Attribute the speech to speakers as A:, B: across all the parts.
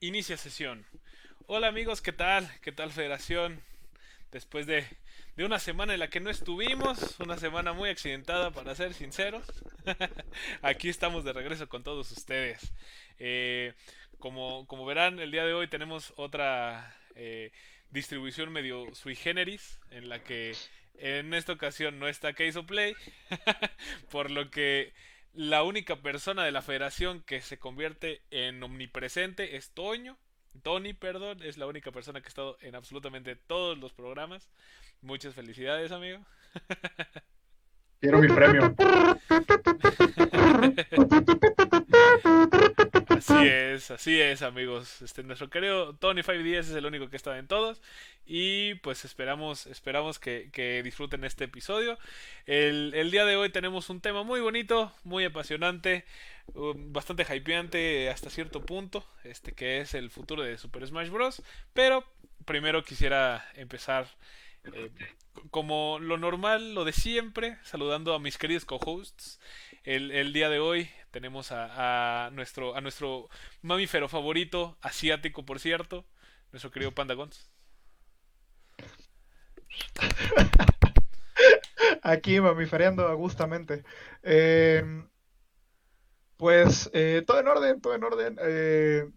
A: Inicia sesión. Hola amigos, ¿qué tal? ¿Qué tal Federación? Después de, una semana en la que no estuvimos, una semana muy accidentada para ser sinceros, aquí estamos de regreso con todos ustedes. Eh, como, como, verán, el día de hoy tenemos otra eh, distribución medio sui generis, en la que en esta ocasión no está Case of Play, por lo que la única persona de la federación que se convierte en omnipresente es Toño. Tony, perdón, es la única persona que ha estado en absolutamente todos los programas. Muchas felicidades, amigo.
B: Quiero mi premio.
A: Así es, así es, amigos. Este, nuestro querido Tony 5DS es el único que está en todos. Y pues esperamos, esperamos que, disfruten este episodio. El, día de hoy tenemos un tema muy bonito, muy apasionante, um, bastante hypeante hasta cierto punto. Este que es el futuro de Super Smash Bros. Pero primero quisiera empezar. Eh, como lo normal, lo de siempre, saludando a mis queridos co-hosts. El, el, día de hoy tenemos a, nuestro, a nuestro mamífero favorito, asiático por cierto, nuestro querido Panda Gons.
C: Aquí mamifereando agustamente. Eh, pues eh, todo en orden, todo en orden. Eh,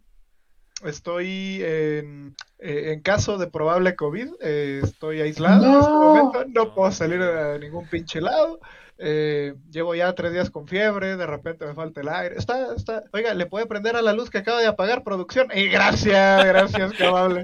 C: estoy en, en, caso de probable COVID. estoy aislado en este momento. No puedo salir a ningún pinche lado. Eh, llevo ya tres días con fiebre, de repente me falta el aire. Está, está. Oiga, ¿le puede prender a la luz que acaba de apagar producción? Y gracias, gracias, qué amable.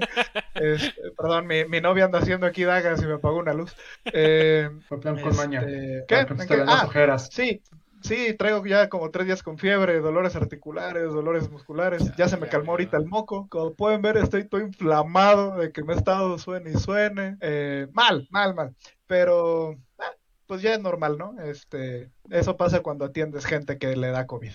C: Este, perdón, mi, mi, novia anda haciendo aquí dagas y me apagó una luz.
B: Eh, plan con maña. Este, ¿Qué?
C: Ah, ojeras. Sí, Sí, traigo ya como tres días con fiebre, dolores articulares, dolores musculares. Ya, se me calmó ahorita el moco. Como pueden ver, estoy todo inflamado de que me he estado suene y suene. Eh, mal, mal, mal. Pero pues ya es normal, ¿no? Este, eso pasa cuando atiendes gente que le da COVID.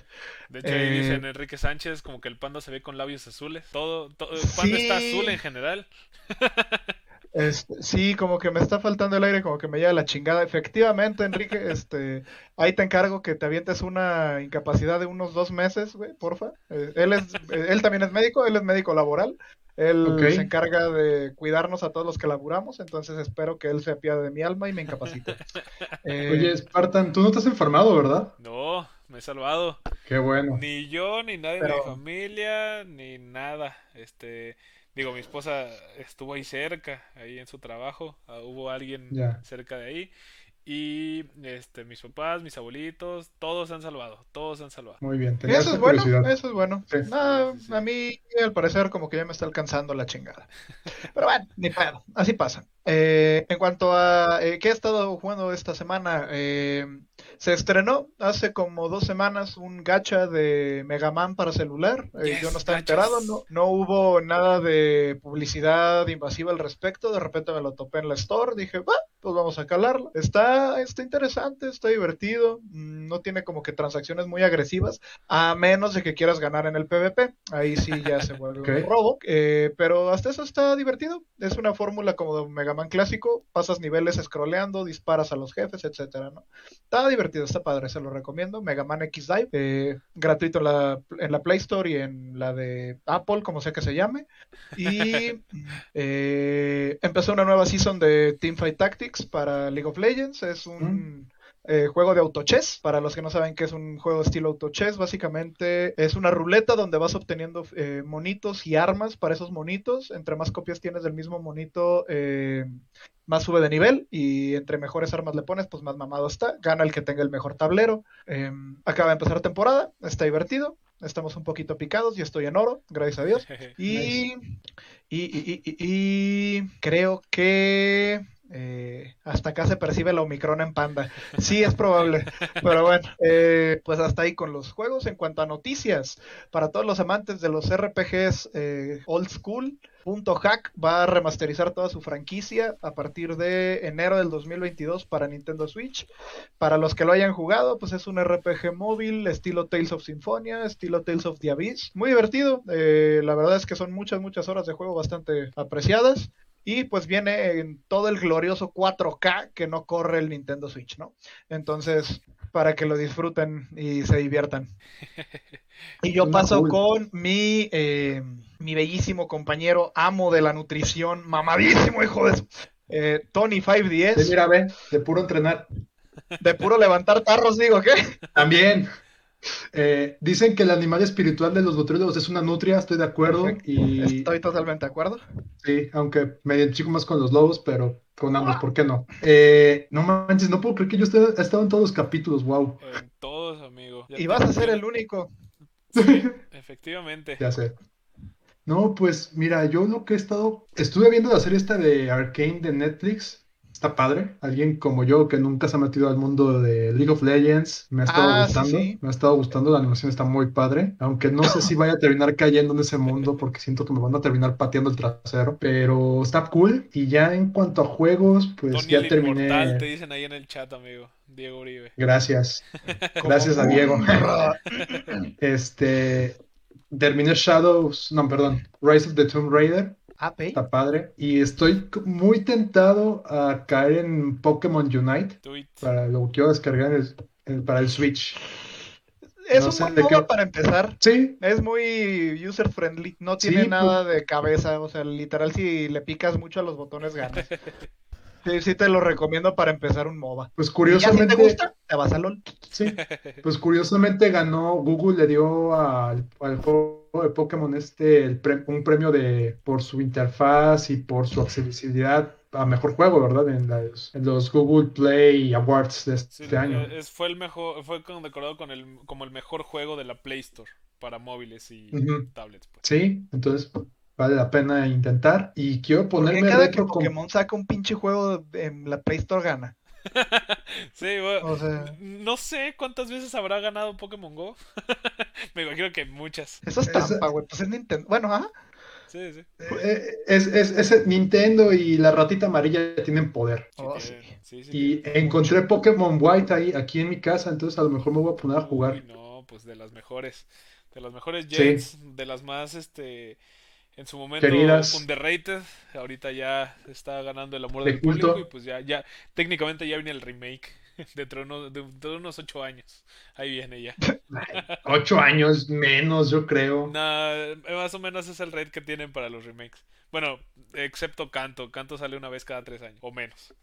A: De hecho, ahí dicen eh, Enrique Sánchez como que el panda se ve con labios azules. Todo, todo el panda está azul en general.
C: Este, sí, como que me está faltando el aire, como que me lleva la chingada. Efectivamente, Enrique, este, ahí te encargo que te avientes una incapacidad de unos dos meses, güey, porfa. Eh, él es, él también es médico, él es médico laboral. Él se encarga de cuidarnos a todos los que laburamos, entonces espero que él se apiade de mi alma y me incapacite.
B: Eh, Oye, Spartan, tú no te has enfermado, ¿verdad?
A: No, me he salvado.
B: Qué bueno.
A: Ni yo, ni nadie de mi familia, ni nada. Este, digo, mi esposa estuvo ahí cerca, ahí en su trabajo. Ah, hubo alguien cerca de ahí. Y este, mis papás, mis abuelitos, todos se han salvado, todos se han salvado.
B: Muy bien,
C: eso es bueno, eso es bueno. A mí al parecer como que ya me está alcanzando la chingada. Pero bueno, ni pedo, así pasa. Eh, en cuanto a eh, qué he estado jugando esta semana, eh, se estrenó hace como dos semanas un gacha de Mega Man para celular. yo no estaba enterado, no, no hubo nada de publicidad invasiva al respecto. De repente me lo topé en la store, dije, va, pues vamos a calarlo. Está, está interesante, está divertido. Mm, no tiene como que transacciones muy agresivas, a menos de que quieras ganar en el PvP. Ahí sí ya se vuelve un robo. pero hasta eso está divertido. Es una fórmula como de Mega Man clásico, pasas niveles scrolleando, disparas a los jefes, etcétera, ¿no? Está divertido, está padre, se lo recomiendo. Mega Man X Dive, eh, gratuito en la, en la Play Store y en la de Apple, como sea que se llame. Y eh, empezó una nueva season de Teamfight Tactics para League of Legends. Es un mm. Eh, juego de autochess. Para los que no saben qué es un juego estilo autochess, básicamente es una ruleta donde vas obteniendo eh, monitos y armas para esos monitos. Entre más copias tienes del mismo monito, eh, más sube de nivel. Y entre mejores armas le pones, pues más mamado está. Gana el que tenga el mejor tablero. acaba de empezar temporada, está divertido. Estamos un poquito picados y estoy en oro, gracias a Dios. y, y, y creo que eh, hasta acá se percibe la Omicron en Panda. Sí, es probable. Pero bueno, eh, pues hasta ahí con los juegos. En cuanto a noticias, para todos los amantes de los RPGs eh, old school, Punto Hack va a remasterizar toda su franquicia a partir de enero del 2022 para Nintendo Switch. Para los que lo hayan jugado, pues es un RPG móvil estilo Tales of Symphonia, estilo Tales of the Abyss. Muy divertido. la verdad es que son muchas, muchas horas de juego bastante apreciadas y pues viene en todo el glorioso 4K que no corre el Nintendo Switch, ¿no? Entonces, para que lo disfruten y se diviertan. Y yo paso con mi, eh, mi bellísimo compañero, amo de la nutrición, mamadísimo hijo de eh, Tony
B: Sí,
C: 510,
B: mira, ve, de puro entrenar.
C: de puro levantar tarros, digo, ¿qué?
B: También. Eh, dicen que el animal espiritual de los nutriólogos es una nutria, estoy de acuerdo.
C: Perfecto.
B: Y
C: Estoy totalmente de acuerdo.
B: sí, aunque me identifico más con los lobos, pero con ambos, ¿por qué no? Eh, no manches, no puedo creer que yo esté- he estado en todos los capítulos, wow.
A: En todos, amigo. Ya
C: Y vas a ser el único.
A: Sí, efectivamente.
B: Ya sé. No, pues mira, yo lo que he estado, estuve viendo la serie esta de Arcane de Netflix. Está padre. Alguien como yo que nunca se ha metido al mundo de League of Legends, me ha estado
C: Ah,
B: gustando.
C: sí.
B: Me ha estado gustando, la animación está muy padre. Aunque no sé si vaya a terminar cayendo en ese mundo porque siento que me van a terminar pateando el trasero. Pero está cool. Y ya en cuanto a juegos, pues
A: Tony
B: ya
A: el Inmortal, te
B: terminé.
A: dicen ahí en el chat, amigo. Diego Uribe.
B: Gracias. Gracias a Diego. Este, terminé Shadows, no, perdón, Rise of the Tomb Raider. Está padre. Y estoy muy tentado a caer en Pokémon Unite.
A: Tweet.
B: Para lo quiero descargar el- para el Switch.
C: Es
B: no
C: un buen modo para empezar.
B: Sí,
C: Es muy user friendly, no
B: Sí,
C: tiene
B: pues-
C: nada de cabeza, o sea, literal si le picas mucho a los botones ganas. Sí, sí te lo recomiendo para empezar un MOBA.
B: pues
C: Y ya si
B: curiosamente,
C: te gusta, te vas a LOL.
B: sí, pues curiosamente ganó, Google le dio al, al juego de Pokémon este el pre- un premio de por su interfaz y por su accesibilidad a mejor juego, ¿verdad? En, las- en los Google Play Awards de
A: Sí,
B: este año.
A: eh, es- fue el mejor, fue condecorado con el, como el mejor juego de la Play Store para móviles y tablets. Pues.
B: Sí, entonces vale la pena intentar. Y quiero
C: Porque
B: ponerme
C: cada que
B: retro
C: Pokémon saca un pinche juego en la Play Store gana.
A: Sí, bueno,
C: O sea,
A: no sé cuántas veces habrá ganado Pokémon Go. Me imagino que muchas.
C: eso es trampa, güey. Pues es Nintendo. Bueno, ajá.
A: Sí, sí.
B: Eh, Es, es, es Nintendo y la ratita amarilla tienen poder.
A: Sí,
C: Oh, sí.
A: sí, sí,
B: Y encontré Pokémon White ahí, aquí en mi casa, entonces a lo mejor me voy a poner a
A: Uy,
B: jugar.
A: no, pues de las mejores. De las mejores
B: Sí.
A: Jets, de las más, este, en su momento
B: Queridas.
A: underrated. Ahorita ya está ganando el amor
B: De
A: del público
B: culto.
A: y pues ya, ya, técnicamente ya viene el remake dentro de, unos- de unos ocho años. Ahí viene ya.
B: Ocho años menos, yo creo.
A: Nah, más o menos es el rate que tienen para los remakes. Bueno, excepto Canto. Canto sale una vez cada tres años, o menos.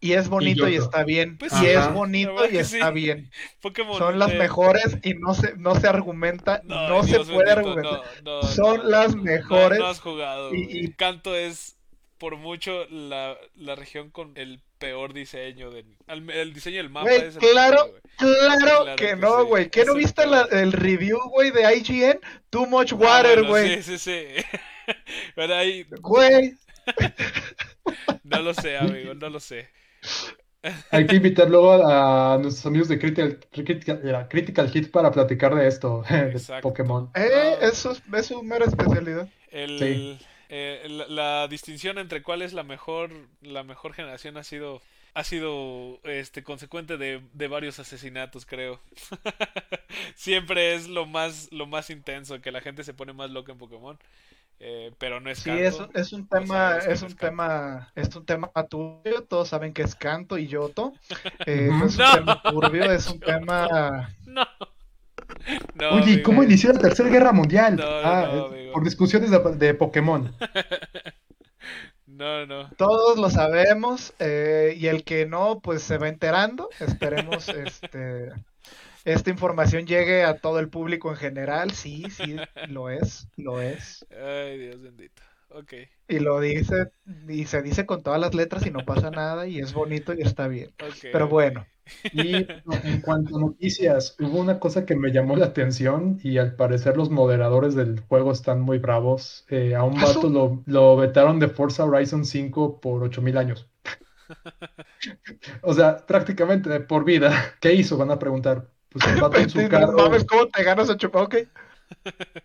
C: Y es bonito y, está bien.
A: Pues
C: y
B: sí,
C: es bonito y está
A: sí.
C: bien.
A: Pokémon.
C: Son las
A: eh,
C: mejores y no se, no se argumenta,
A: no,
C: no, se puede
A: bendito,
C: argumentar.
A: no, no,
C: Son
A: no,
C: las mejores.
A: No, has jugado.
C: y- y-
A: Canto es por mucho la, la región con el peor diseño del al- el diseño del mapa
C: Güey,
A: es el
C: claro,
A: peor.
C: Claro,
A: Claro
C: que
A: que
C: no,
A: sí.
C: güey. ¿Qué no viste la- el review, güey, de IGN? Too much
A: Ah,
C: water,
A: bueno,
C: güey.
A: Sí, sí, sí. Pero ahí
C: Güey,
A: no lo sé, amigo, no lo sé.
B: Hay que invitar luego a, a nuestros amigos de Critical, Critical, Critical Hit para platicar de esto, de. Pokémon.
C: eh, eso es, es su mera especialidad.
A: El,
B: Sí.
A: eh, la, la distinción entre cuál es la mejor la mejor generación ha sido ha sido este consecuente de, de varios asesinatos, creo. Siempre es lo más lo más intenso que la gente se pone más loca en Pokémon. Eh, pero no es
C: Sí,
A: canto.
C: es, un- es un tema, es
A: no
C: un
A: es
C: tema, es un tema turbio, todos saben que es canto y yoto. Eh, no es un
A: No.
C: tema turbio, es un tema.
A: No. No,
B: Oye, ¿y
A: amigo.
B: cómo inició la Tercera Guerra Mundial? Ah, eh, por discusiones de, de Pokémon.
A: No, no.
C: Todos lo sabemos, eh, y el que no, pues se va enterando. Esperemos este, esta información llegue a todo el público en general. Sí, sí, lo es, lo es.
A: Ay, Dios bendito. Ok.
C: Y lo dice, y se dice con todas las letras y no pasa nada, y es bonito y está bien.
A: ok,
C: Pero bueno.
B: Y en cuanto a noticias, hubo una cosa que me llamó la atención y al parecer los moderadores del juego están muy bravos. Eh, a un
C: ¿Ah,
B: vato lo, lo vetaron de Forza Horizon 5 por 8000 años. O sea, prácticamente por vida. ¿Qué hizo? Van a preguntar. Pues el vato en su carro,
C: mames, ¿cómo te ganas a chupar? Ok.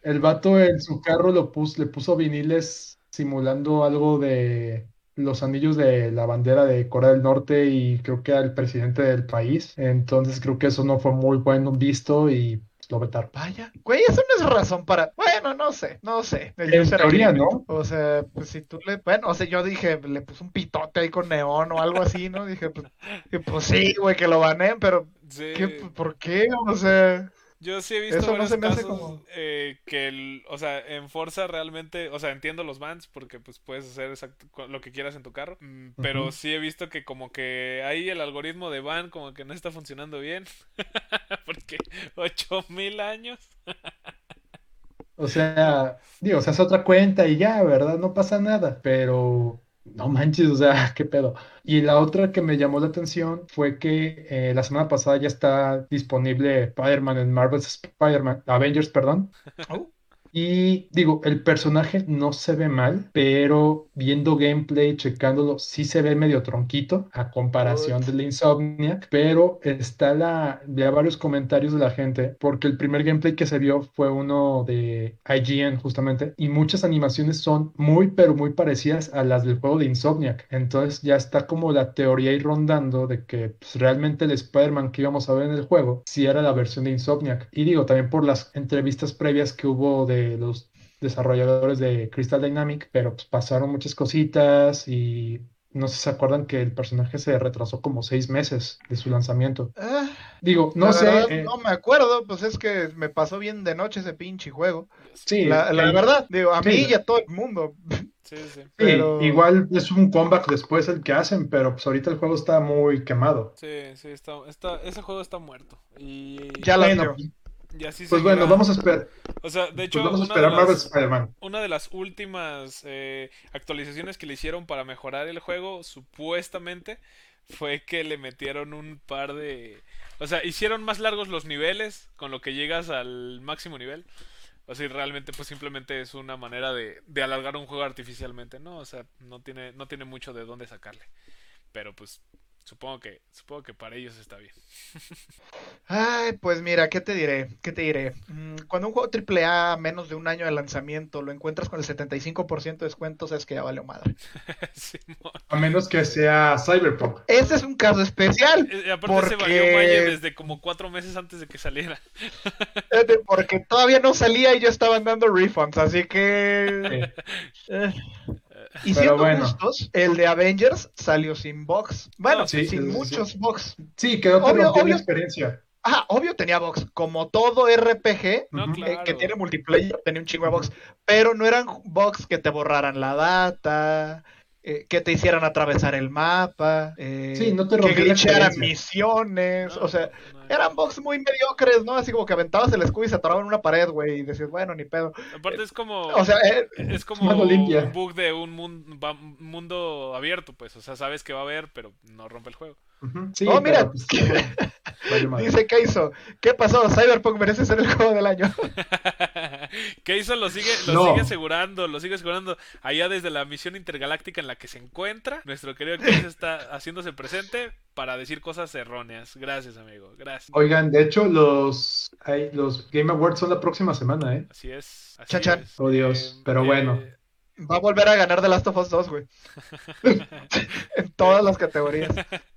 B: el vato en su carro lo puso, le puso viniles simulando algo de los anillos de la bandera de Corea del Norte y creo que al presidente del país. Entonces creo que eso no fue muy bueno visto y lo vetaron.
C: Vaya, güey, eso no es razón para. Bueno, no sé, no sé. El
B: En teoría. ¿no?
C: O sea, pues si tú le. Bueno, o sea, yo dije, le puse un pitote ahí con neón o algo así, ¿no? Dije, pues, pues sí, güey, que lo baneen, pero
A: Sí.
C: ¿qué, ¿por qué? O sea.
A: Yo sí he visto
C: Eso
A: varios casos
C: como-
A: eh, que, el- o sea, en Forza realmente, o sea, entiendo los bans porque pues puedes hacer exacto lo que quieras en tu carro, mm, pero sí he visto que como que ahí el algoritmo de ban como que no está funcionando bien, porque 8000 años.
B: O sea, digo, o sea, es otra cuenta y ya, ¿verdad? No pasa nada, pero no manches, o sea, qué pedo. Y la otra que me llamó la atención fue que eh, la semana pasada ya está disponible Spider-Man en Marvel's Spider-Man, Avengers, perdón.
C: Oh.
B: Y digo, el personaje no se ve mal, pero viendo gameplay, checándolo, sí se ve medio tronquito a comparación de la Insomniac, pero está la, ya varios comentarios de la gente, porque el primer gameplay que se vio fue uno de IGN justamente, y muchas animaciones son muy, pero muy parecidas a las del juego de Insomniac. Entonces ya está como la teoría ahí rondando de que pues, realmente el Spider-Man que íbamos a ver en el juego sí era la versión de Insomniac. Y digo, también por las entrevistas previas que hubo de los desarrolladores de Crystal Dynamic, pero pues pasaron muchas cositas y no sé si se acuerdan que el personaje se retrasó como seis meses de su lanzamiento.
C: ah,
B: Digo, no
C: la
B: sé,
C: verdad,
B: eh,
C: no me acuerdo, pues es que me pasó bien de noche ese pinche juego.
B: sí,
C: La, la
B: eh,
C: verdad, digo, a
B: sí.
C: mí y a todo el mundo.
A: Sí, sí.
B: sí,
C: pero-
B: igual es un comeback después el que hacen, pero pues ahorita el juego está muy quemado.
A: Sí, sí, está, está, ese juego está muerto. Y,
C: Ya la
B: Bueno.
A: Y así
B: pues bueno, vamos a esperar,
A: O sea, de
B: pues
A: hecho,
B: vamos a
A: una de
B: esperar Marvel
A: las-
B: Spider-Man.
A: una de las últimas eh, actualizaciones que le hicieron para mejorar el juego, supuestamente, fue que le metieron un par de... O sea, hicieron más largos los niveles, con lo que llegas al máximo nivel. O sea, realmente pues simplemente es una manera de, de alargar un juego artificialmente, ¿no? O sea, no tiene, no tiene mucho de dónde sacarle. Pero pues supongo que, supongo que para ellos está bien.
C: Ay, pues mira, ¿qué te diré? ¿Qué te diré? Mm, Cuando un juego AAA a menos de un año de lanzamiento lo encuentras con el 75% de descuentos, es que ya valió madre.
B: A menos que sea Cyberpunk.
C: Ese es un caso especial,
A: Eh, y aparte se
C: Porque-
A: valió Valle desde como cuatro meses antes de que saliera.
C: eh, porque todavía no salía y ya estaban dando refunds, así que... Y
B: Pero
C: siendo
B: bueno.
C: justos, el de Avengers salió sin box. Bueno,
A: Ah,
B: sí,
C: sin
B: sí, sí.
C: muchos box.
B: Sí, quedó que
C: Obvio, obvio.
B: experiencia.
C: Ajá, obvio tenía box. Como todo RPG,
A: No,
C: eh,
A: claro.
C: que tiene multiplayer, tenía un chingo de box, pero no eran box que te borraran la data, eh, que te hicieran atravesar el mapa, eh,
B: Sí, no te
C: que glitcharan misiones,
A: No,
C: o sea,
A: no.
C: eran box muy mediocres, ¿no? Así como que aventabas el escudo y se atoraba en una pared, güey, y decías, bueno, ni pedo.
A: Aparte es como...
C: O sea, eh,
A: Es como un bug de un mundo abierto, pues. O sea, sabes que va a haber, pero no rompe el juego.
B: Sí,
C: Oh, mira.
B: pero, pues,
C: dice Keizo, ¿qué pasó? Cyberpunk merece ser el juego del año.
A: ¿Qué hizo? Lo sigue, lo
B: No.
A: sigue asegurando, lo sigue asegurando. Allá desde la misión intergaláctica en la que se encuentra, nuestro querido Chris está haciéndose presente para decir cosas erróneas. Gracias, amigo. Gracias.
B: Oigan, de hecho, los, hay- los Game Awards son la próxima semana, ¿eh?
A: Así es. Así es.
B: Oh, Dios, pero bueno.
C: Va a volver a ganar The Last of Us 2, güey. en todas las categorías.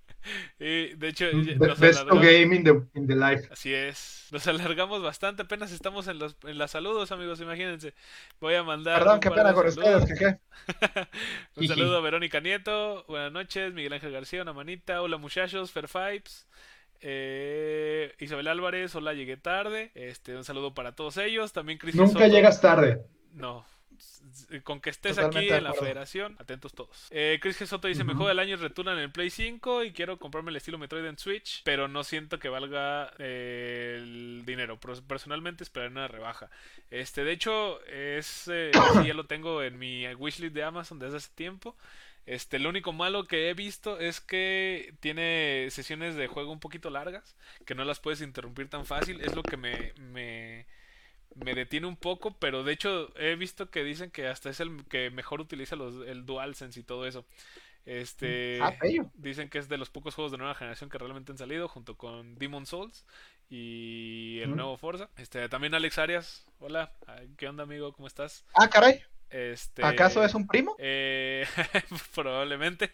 A: y de hecho,
B: Be-
A: nos
B: Best Game in the, in the Life.
A: Así es. Nos alargamos bastante. Apenas estamos en los en las saludos, amigos. Imagínense. Voy a mandar.
C: Perdón, qué pena con ustedes, que qué.
A: Un saludo a Verónica Nieto. Buenas noches. Miguel Ángel García, una manita. Hola, muchachos. Fair Fipes. Eh, Isabel Álvarez, hola, llegué tarde. Este, un saludo para todos ellos. También Cristian
B: Nunca
A: Soto.
B: llegas tarde.
A: No. S- Con que estés
C: Totalmente
A: aquí en la federación, atentos todos. Eh, Chris G. Soto dice:
B: Ujú.
A: Mejor del año Return en el Play 5 y quiero comprarme el estilo Metroid en Switch, pero no siento que valga eh, el dinero. Personalmente esperaré una rebaja. Este, de hecho, es eh, sí, ya lo tengo en mi wishlist de Amazon desde hace tiempo. Este, lo único malo que he visto es que tiene sesiones de juego un poquito largas, que no las puedes interrumpir tan fácil. Es lo que me, me, me detiene un poco, pero de hecho he visto que dicen que hasta es el que mejor utiliza los, el DualSense y todo eso. Este,
C: Ah,
A: dicen que es de los pocos juegos de nueva generación que realmente han salido, junto con Demon Souls y el nuevo Forza. Este, también Alex Arias, hola, ¿qué onda amigo? ¿Cómo estás?
C: Ah, caray.
A: Este,
C: ¿Acaso es un primo?
A: eh, probablemente.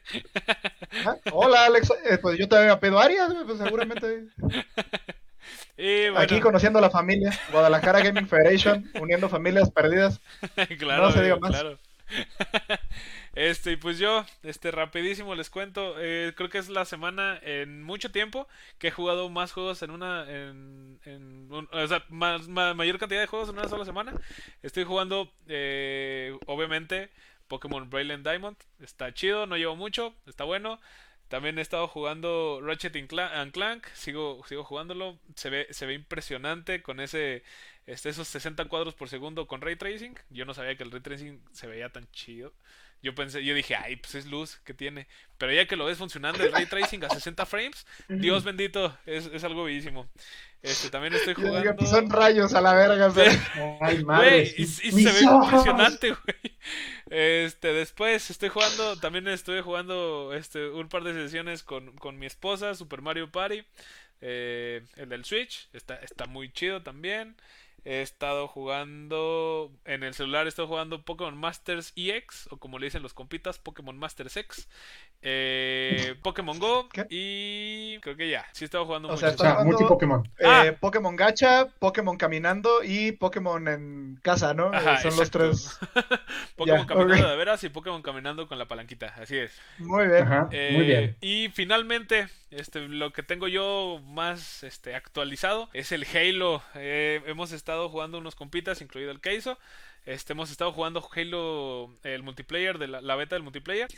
C: Ah, Hola, Alex. Eh, pues yo también me pedo Arias, pues seguramente. Aquí conociendo a la familia, Guadalajara Gaming Federation, uniendo familias perdidas.
A: claro, no se diga más. Claro. Este, y pues yo, este, rapidísimo les cuento. Eh, creo que es la semana en mucho tiempo que he jugado más juegos en una. En, o sea, más, mayor cantidad de juegos en una sola semana. Estoy jugando, eh, obviamente, Pokémon Brilliant Diamond. Está chido, no llevo mucho, está bueno. También he estado jugando Ratchet and Clank, sigo, sigo jugándolo. Se ve, se ve impresionante con ese, este, esos 60 cuadros por segundo con ray tracing. Yo no sabía que el ray tracing se veía tan chido. Yo pensé, yo dije, ay, pues es luz que tiene. Pero ya que lo ves funcionando el ray tracing a 60 frames, Dios bendito, es, es algo bellísimo. Este, también estoy jugando.
C: Pues son rayos a la verga,
A: Ay, madre. y, se ve impresionante, güey. Este, después estoy jugando, también estoy jugando este, un par de sesiones con, con mi esposa, Super Mario Party. Eh, el del Switch, está, está muy chido también. He estado jugando en el celular, he estado jugando Pokémon Masters EX, o como le dicen los compitas, Pokémon Masters X, eh, Pokémon Go y creo que ya, sí he estado jugando
C: o mucho. Sea, multi Pokémon. Eh, ah. Pokémon Gacha, Pokémon Caminando y Pokémon en casa, ¿no? Eh, son los tres.
A: Pokémon Caminando de veras y Pokémon Caminando con la palanquita, así es.
C: Muy bien.
A: Eh, muy bien. Y finalmente, este, lo que tengo yo más este, actualizado es el Halo. hemos estado jugando unos compitas, incluido el Keizo. Este, hemos estado jugando Halo, el multiplayer, de la, beta del multiplayer.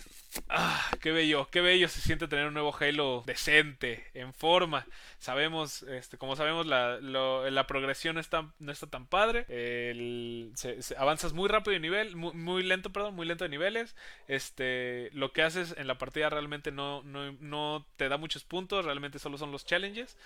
A: Ah, qué bello, qué bello se siente tener un nuevo Halo decente, en forma. Sabemos, este, como sabemos, la, la progresión está, no está tan padre. avanzas muy rápido de nivel, muy, lento, perdón, muy lento de niveles. Este, lo que haces en la partida realmente no, no, no te da muchos puntos, realmente solo son los challenges.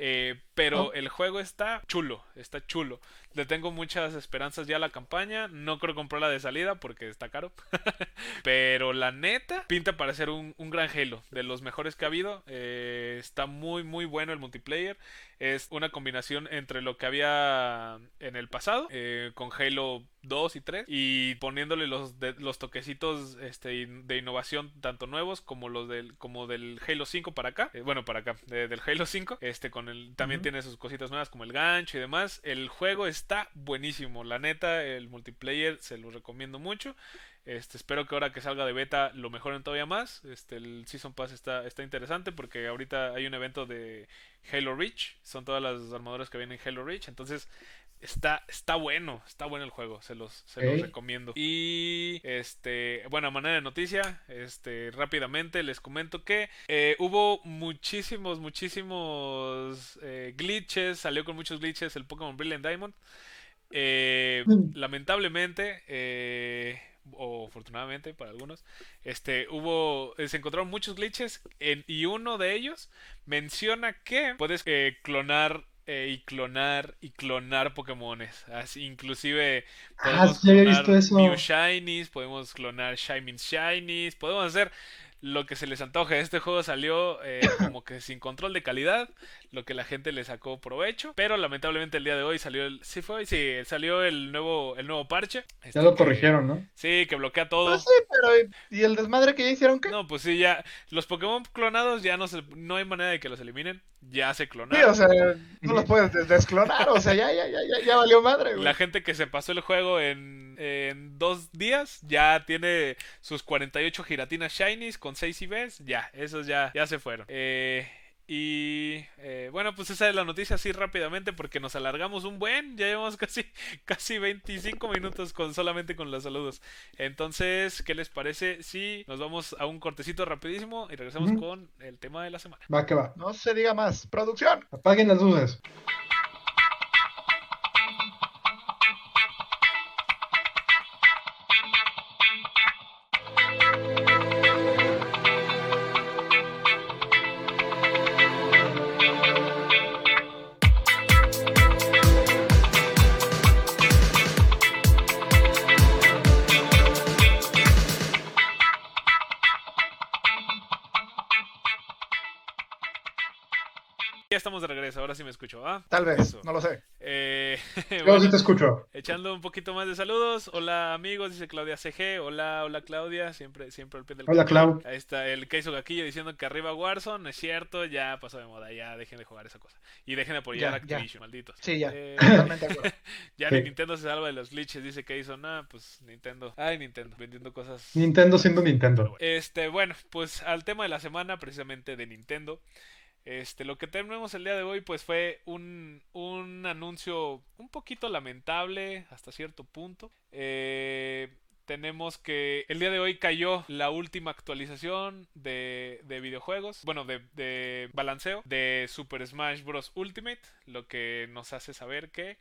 A: Eh, pero oh. el juego está chulo, está chulo. Le tengo muchas esperanzas ya a la campaña. No creo comprarla de salida porque está caro. pero la neta, pinta para ser un, gran Halo. De los mejores que ha habido. Eh, está muy, muy bueno el multiplayer. Es una combinación entre lo que había en el pasado. Eh, con Halo 2 y 3 y poniéndole los, los toquecitos este, de innovación tanto nuevos como los del como del Halo 5 para acá eh, bueno para acá del Halo 5 este con el también tiene sus cositas nuevas como el gancho y demás el juego está buenísimo la neta el multiplayer se lo recomiendo mucho este, espero que ahora que salga de beta lo mejoren todavía más. Este, el Season Pass está, está interesante porque ahorita hay un evento de Halo Reach. Son todas las armaduras que vienen en Halo Reach. Entonces está, está bueno, está bueno el juego, se los, se los recomiendo. Y este, bueno, manera de noticia, este, rápidamente les comento que eh, hubo muchísimos, muchísimos eh, glitches, salió con muchos glitches el Pokémon Brilliant Diamond. Eh, mm. lamentablemente, o afortunadamente para algunos, este, hubo, se encontraron muchos glitches y uno de ellos menciona que puedes clonar eh, y clonar y clonar Pokémones. Así, inclusive
B: ah, podemos clonar Mew
A: Shinies, podemos clonar Shining Shinies, podemos hacer lo que se les antoje. Este juego salió eh, como que sin control de calidad, lo que la gente le sacó provecho, pero lamentablemente el día de hoy salió el sí fue, sí, salió el nuevo el nuevo parche.
B: ya este lo corrigieron, ¿no?
A: Sí, que bloquea todo.
C: Pues sí, pero ¿y el desmadre que ya hicieron qué?
A: No, pues sí, ya los Pokémon clonados ya no se, no hay manera de que los eliminen, ya se clonaron.
C: Sí, o sea, no los puedes desclonar, o sea, ya ya ya ya, ya valió madre,
A: La gente que se pasó el juego en, en dos días ya tiene sus 48 giratinas shinies con 6 IVs, ya, esos ya ya se fueron. Eh y eh, bueno, pues esa es la noticia así rápidamente porque nos alargamos un buen, ya llevamos casi, casi 25 minutos con solamente con los saludos. Entonces, ¿qué les parece si nos vamos a un cortecito rapidísimo y regresamos con el tema de la semana?
B: Va que va.
C: No se diga más. Producción.
B: Apaguen las dudas.
C: Tal vez, no lo sé.
A: Eh,
B: Yo sí te escucho.
A: Echando un poquito más de saludos. Hola amigos, dice Claudia CG. Hola, hola Claudia, siempre, siempre al pie del
B: Hola Clau.
A: Ahí está el Keizo Gaquillo diciendo que arriba Warzone, es cierto, ya pasó de moda, ya dejen de jugar esa cosa. Y dejen de apoyar
C: Ya,
A: a Activision, malditos.
C: Sí, ya.
A: Eh, ya
B: Sí.
A: ni Nintendo se salva de los glitches, dice Keizo. Nah, pues Nintendo. Ay, Nintendo, vendiendo cosas.
B: Nintendo siendo Nintendo.
A: bueno. Este, bueno, pues al tema de la semana, precisamente de Nintendo. Este, lo que tenemos el día de hoy, pues fue un, un anuncio un poquito lamentable hasta cierto punto. Eh, tenemos que el día de hoy cayó la última actualización de, de videojuegos, bueno, de, de balanceo de Super Smash Bros. Ultimate, lo que nos hace saber que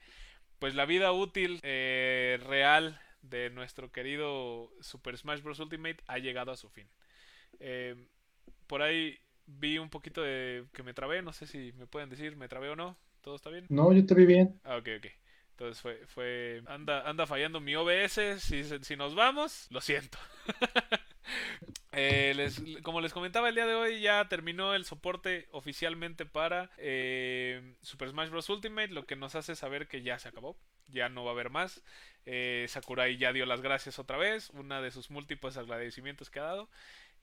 A: pues la vida útil eh, real de nuestro querido Super Smash Bros. Ultimate ha llegado a su fin. Eh, por ahí vi un poquito de que me trabé, no sé si me pueden decir, ¿me trabé o no? ¿Todo está bien?
B: No, yo te vi bien.
A: Ah, ok, ok. Entonces fue, fue, anda, anda fallando mi OBS, si, si nos vamos, lo siento. Eh, les- como les comentaba el día de hoy, ya terminó el soporte oficialmente para eh, Super Smash Bros. Ultimate, lo que nos hace saber que ya se acabó, ya no va a haber más. Eh, Sakurai ya dio las gracias otra vez, una de sus múltiples agradecimientos que ha dado.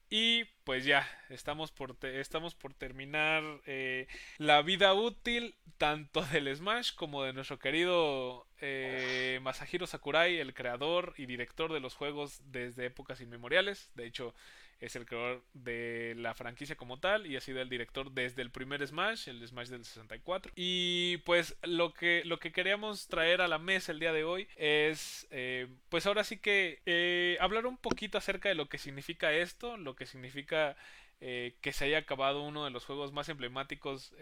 A: Y pues ya, estamos por, estamos por terminar eh, la vida útil tanto del Smash como de nuestro querido eh, Masahiro Sakurai, el creador y director de los juegos desde épocas inmemoriales. De hecho, es el creador de la franquicia como tal y ha sido el director desde el primer Smash, el Smash del 64. Y pues lo que, lo que queríamos traer a la mesa el día de hoy es, eh, pues ahora sí que eh, hablar un poquito acerca de lo que significa esto, lo que significa eh, que se haya acabado uno de los juegos más emblemáticos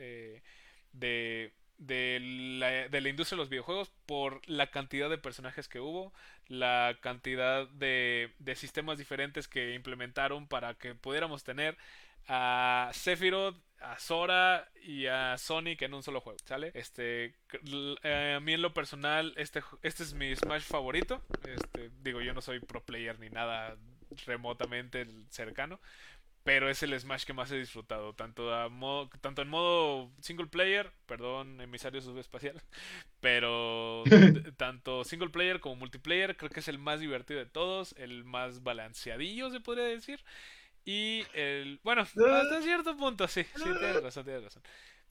A: de, de, la, de la industria de los videojuegos por la cantidad de personajes que hubo, la cantidad de, de sistemas diferentes que implementaron para que pudiéramos tener a Sephiroth, a Sora y a Sonic en un solo juego, ¿sale? Este, eh, a mí en lo personal, este, este es mi Smash favorito. Este, digo, yo no soy pro player ni nada remotamente cercano, pero es el Smash que más he disfrutado, tanto, a modo, tanto en modo single player, perdón, emisario subespacial, pero tanto single player como multiplayer creo que es el más divertido de todos, el más balanceadillo se podría decir. Y el. Bueno, hasta cierto punto, sí, sí, tienes razón, tienes razón.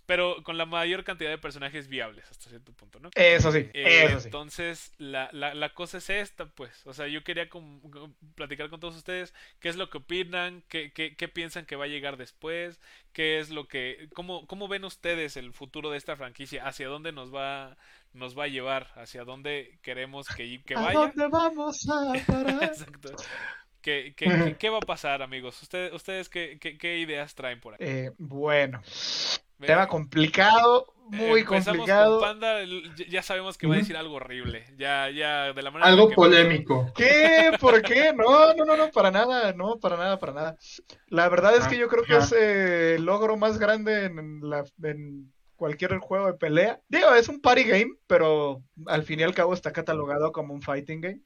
A: Pero con la mayor cantidad de personajes viables, hasta cierto punto, ¿no?
C: Eso sí,
A: Eh,
C: eso sí.
A: Entonces, la, la, la cosa es esta, pues. O sea, yo quería platicar con todos ustedes qué es lo que opinan, qué, qué, qué piensan que va a llegar después, qué es lo que. Cómo, cómo ven ustedes el futuro de esta franquicia, hacia dónde nos va, nos va a llevar, hacia dónde queremos que, que
C: ¿A
A: vaya.
C: dónde vamos a parar?
A: Exacto. ¿Qué, qué, qué, qué va a pasar, amigos? ¿Ustedes, ustedes qué, qué, qué ideas traen por ahí?
C: Eh, bueno, tema complicado, muy
A: empezamos con
C: complicado.
A: Panda, el- ya- ya sabemos que va a decir algo horrible. Ya, ya, de la manera
B: Algo
A: que-
B: polémico.
C: ¿Qué? ¿Por qué? No, no, no, no, para nada, no, para nada, para nada. La verdad es que yo creo que es eh, el logro más grande en, la, en cualquier juego de pelea. Digo, es un party game, pero al fin y al cabo está catalogado como un fighting game.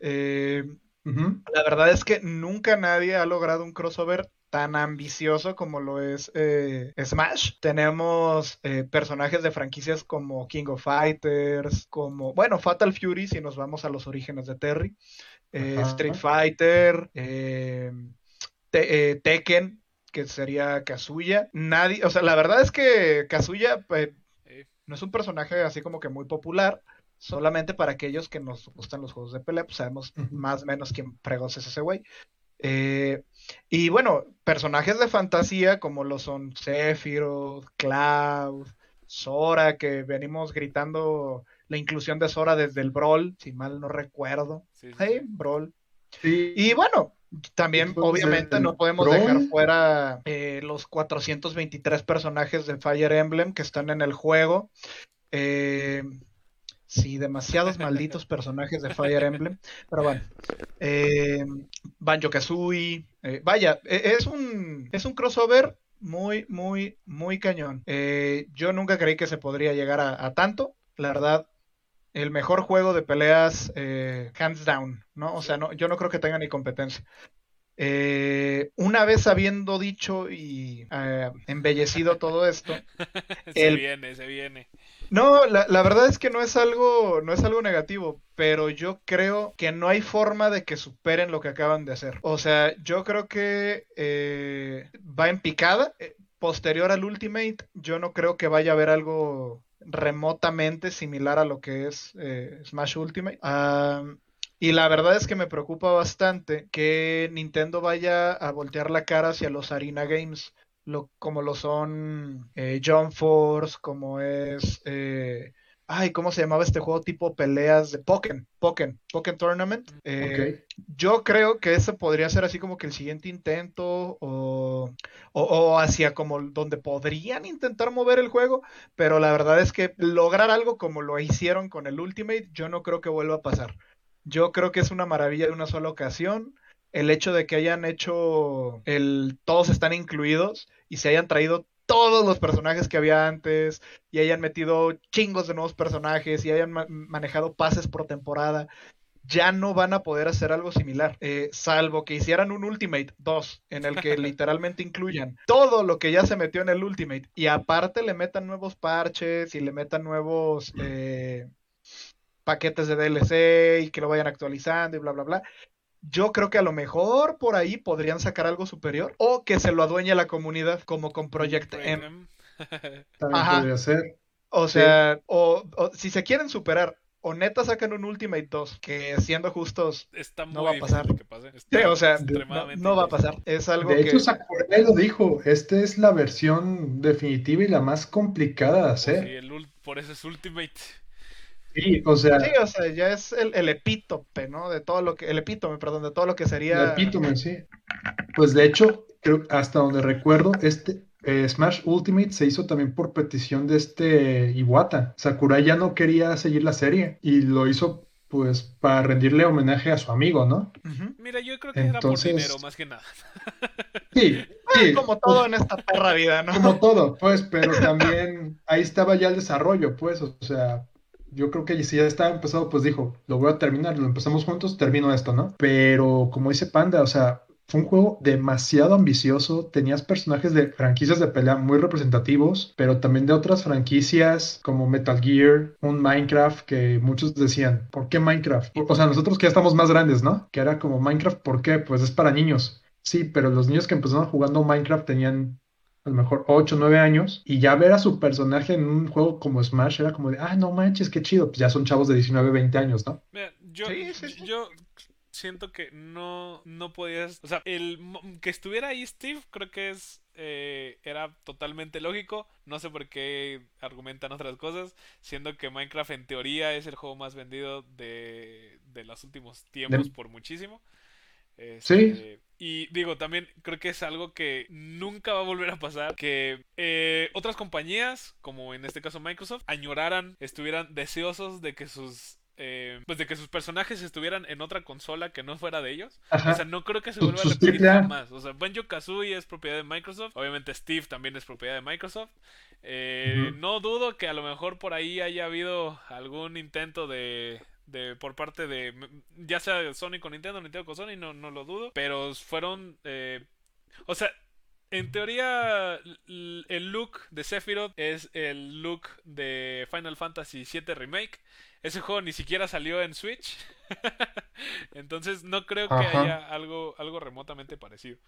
C: Eh, la verdad es que nunca nadie ha logrado un crossover tan ambicioso como lo es eh, Smash. Tenemos eh, personajes de franquicias como King of Fighters, como, bueno, Fatal Fury, si nos vamos a los orígenes de Terry, eh. Street Fighter, eh, Te- eh, Tekken, que sería Kazuya. Nadie, o sea, la verdad es que Kazuya no es un personaje así como que muy popular. Solamente para aquellos que nos gustan los juegos de pelea, pues sabemos más o menos quién fregos es ese güey. Eh, y bueno, personajes de fantasía como lo son Sephiroth, Cloud, Sora, que venimos gritando la inclusión de Sora desde el Brawl, si mal no recuerdo.
A: sí, sí.
C: Brawl.
B: Sí.
C: Y bueno, también obviamente no podemos
B: Brawl.
C: dejar fuera eh, los 423 personajes de Fire Emblem que están en el juego. Eh, sí, demasiados malditos personajes de Fire Emblem. Pero bueno. Eh, Banjo Kazooie. eh, vaya, e- es un, es un crossover muy, muy, muy cañón. Eh, yo nunca creí que se podría llegar a, a tanto. La verdad, el mejor juego de peleas, eh, hands down, ¿no? O sea, no, yo no creo que tenga ni competencia. Eh, una vez habiendo dicho y eh, embellecido todo esto,
A: se viene, se viene.
C: No, la, la, verdad es que no es algo, no es algo negativo, pero yo creo que no hay forma de que superen lo que acaban de hacer. O sea, yo creo que eh, va en picada. Eh, posterior al Ultimate, yo no creo que vaya a haber algo remotamente similar a lo que es eh, Smash Ultimate. y la verdad es que me preocupa bastante que Nintendo vaya a voltear la cara hacia los Arena Games como lo son eh, John Force, como es... Eh, ay, ¿cómo se llamaba este juego tipo peleas de Pokémon? Pokémon, Pokémon Tournament. Eh, yo creo que ese podría ser así como que el siguiente intento o, o, hacia como donde podrían intentar mover el juego, pero la verdad es que lograr algo como lo hicieron con el Ultimate, yo no creo que vuelva a pasar. Yo creo que es una maravilla de una sola ocasión el hecho de que hayan hecho el todos están incluidos y se hayan traído todos los personajes que había antes y hayan metido chingos de nuevos personajes y hayan manejado pases por temporada, ya no van a poder hacer algo similar, eh, salvo que hicieran un Ultimate 2 en el que literalmente incluyan todo lo que ya se metió en el Ultimate y aparte le metan nuevos parches y le metan nuevos eh, paquetes de DLC y que lo vayan actualizando y bla, bla, bla yo creo que a lo mejor por ahí podrían sacar algo superior o que se lo adueñe la comunidad como con Project M.
B: También podría ser.
C: O sea, o, si se quieren superar o neta sacan un Ultimate 2, que siendo justos no va a pasar. o sea, no, va a pasar. Es algo
B: de
C: hecho,
B: Sakurai lo dijo, esta es la versión definitiva y la más complicada de hacer.
A: Sí, el, por eso es Ultimate.
B: Sí, o sea.
C: Sí, o sea, ya es el, el, epítope, ¿no? De todo lo que. El epítome, perdón, de todo lo que sería.
B: El epítome, sí. Pues de hecho, creo hasta donde recuerdo, este eh, Smash Ultimate se hizo también por petición de este Iwata. Sakurai ya no quería seguir la serie y lo hizo pues para rendirle homenaje a su amigo, ¿no?
A: Mira, yo creo que era por dinero más que nada.
B: Sí,
C: sí. Como todo en esta perra vida, ¿no?
B: Como todo, pues, pero también ahí estaba ya el desarrollo, pues, o sea, yo creo que si ya estaba empezado, pues dijo, lo voy a terminar, lo empezamos juntos, termino esto, ¿no? Pero como dice Panda, o sea, fue un juego demasiado ambicioso, tenías personajes de franquicias de pelea muy representativos, pero también de otras franquicias como Metal Gear, un Minecraft que muchos decían, ¿por qué Minecraft? O sea, nosotros que ya estamos más grandes, ¿no? Que era como Minecraft, ¿por qué? Pues es para niños. Sí, pero los niños que empezaron jugando Minecraft tenían a lo mejor 8 o 9 años, y ya ver a su personaje en un juego como Smash era como de, ah, no manches, qué chido, pues ya son chavos de 19, 20 años, ¿no?
A: yo, yo siento que no, no podías, o sea, el que estuviera ahí Steve creo que es eh, era totalmente lógico. No sé por qué argumentan otras cosas, siendo que Minecraft en teoría es el juego más vendido de, de los últimos tiempos por muchísimo.
B: sí.
A: Y digo, también creo que es algo que nunca va a volver a pasar. Que eh, otras compañías, como en este caso Microsoft, añoraran, estuvieran deseosos de que sus eh, pues de que sus personajes estuvieran en otra consola que no fuera de ellos. O sea, no creo que se vuelva a repetir jamás. O sea, Banjo Kazooie es propiedad de Microsoft. Obviamente Steve también es propiedad de Microsoft. Eh, no dudo que a lo mejor por ahí haya habido algún intento de, de por parte de ya sea Sony con Nintendo, Nintendo con Sony, no, no lo dudo, pero fueron eh, o sea, en teoría el look de Sephiroth es el look de Final Fantasy VII Remake. Ese juego ni siquiera salió en Switch. Entonces no creo que haya algo, algo remotamente parecido.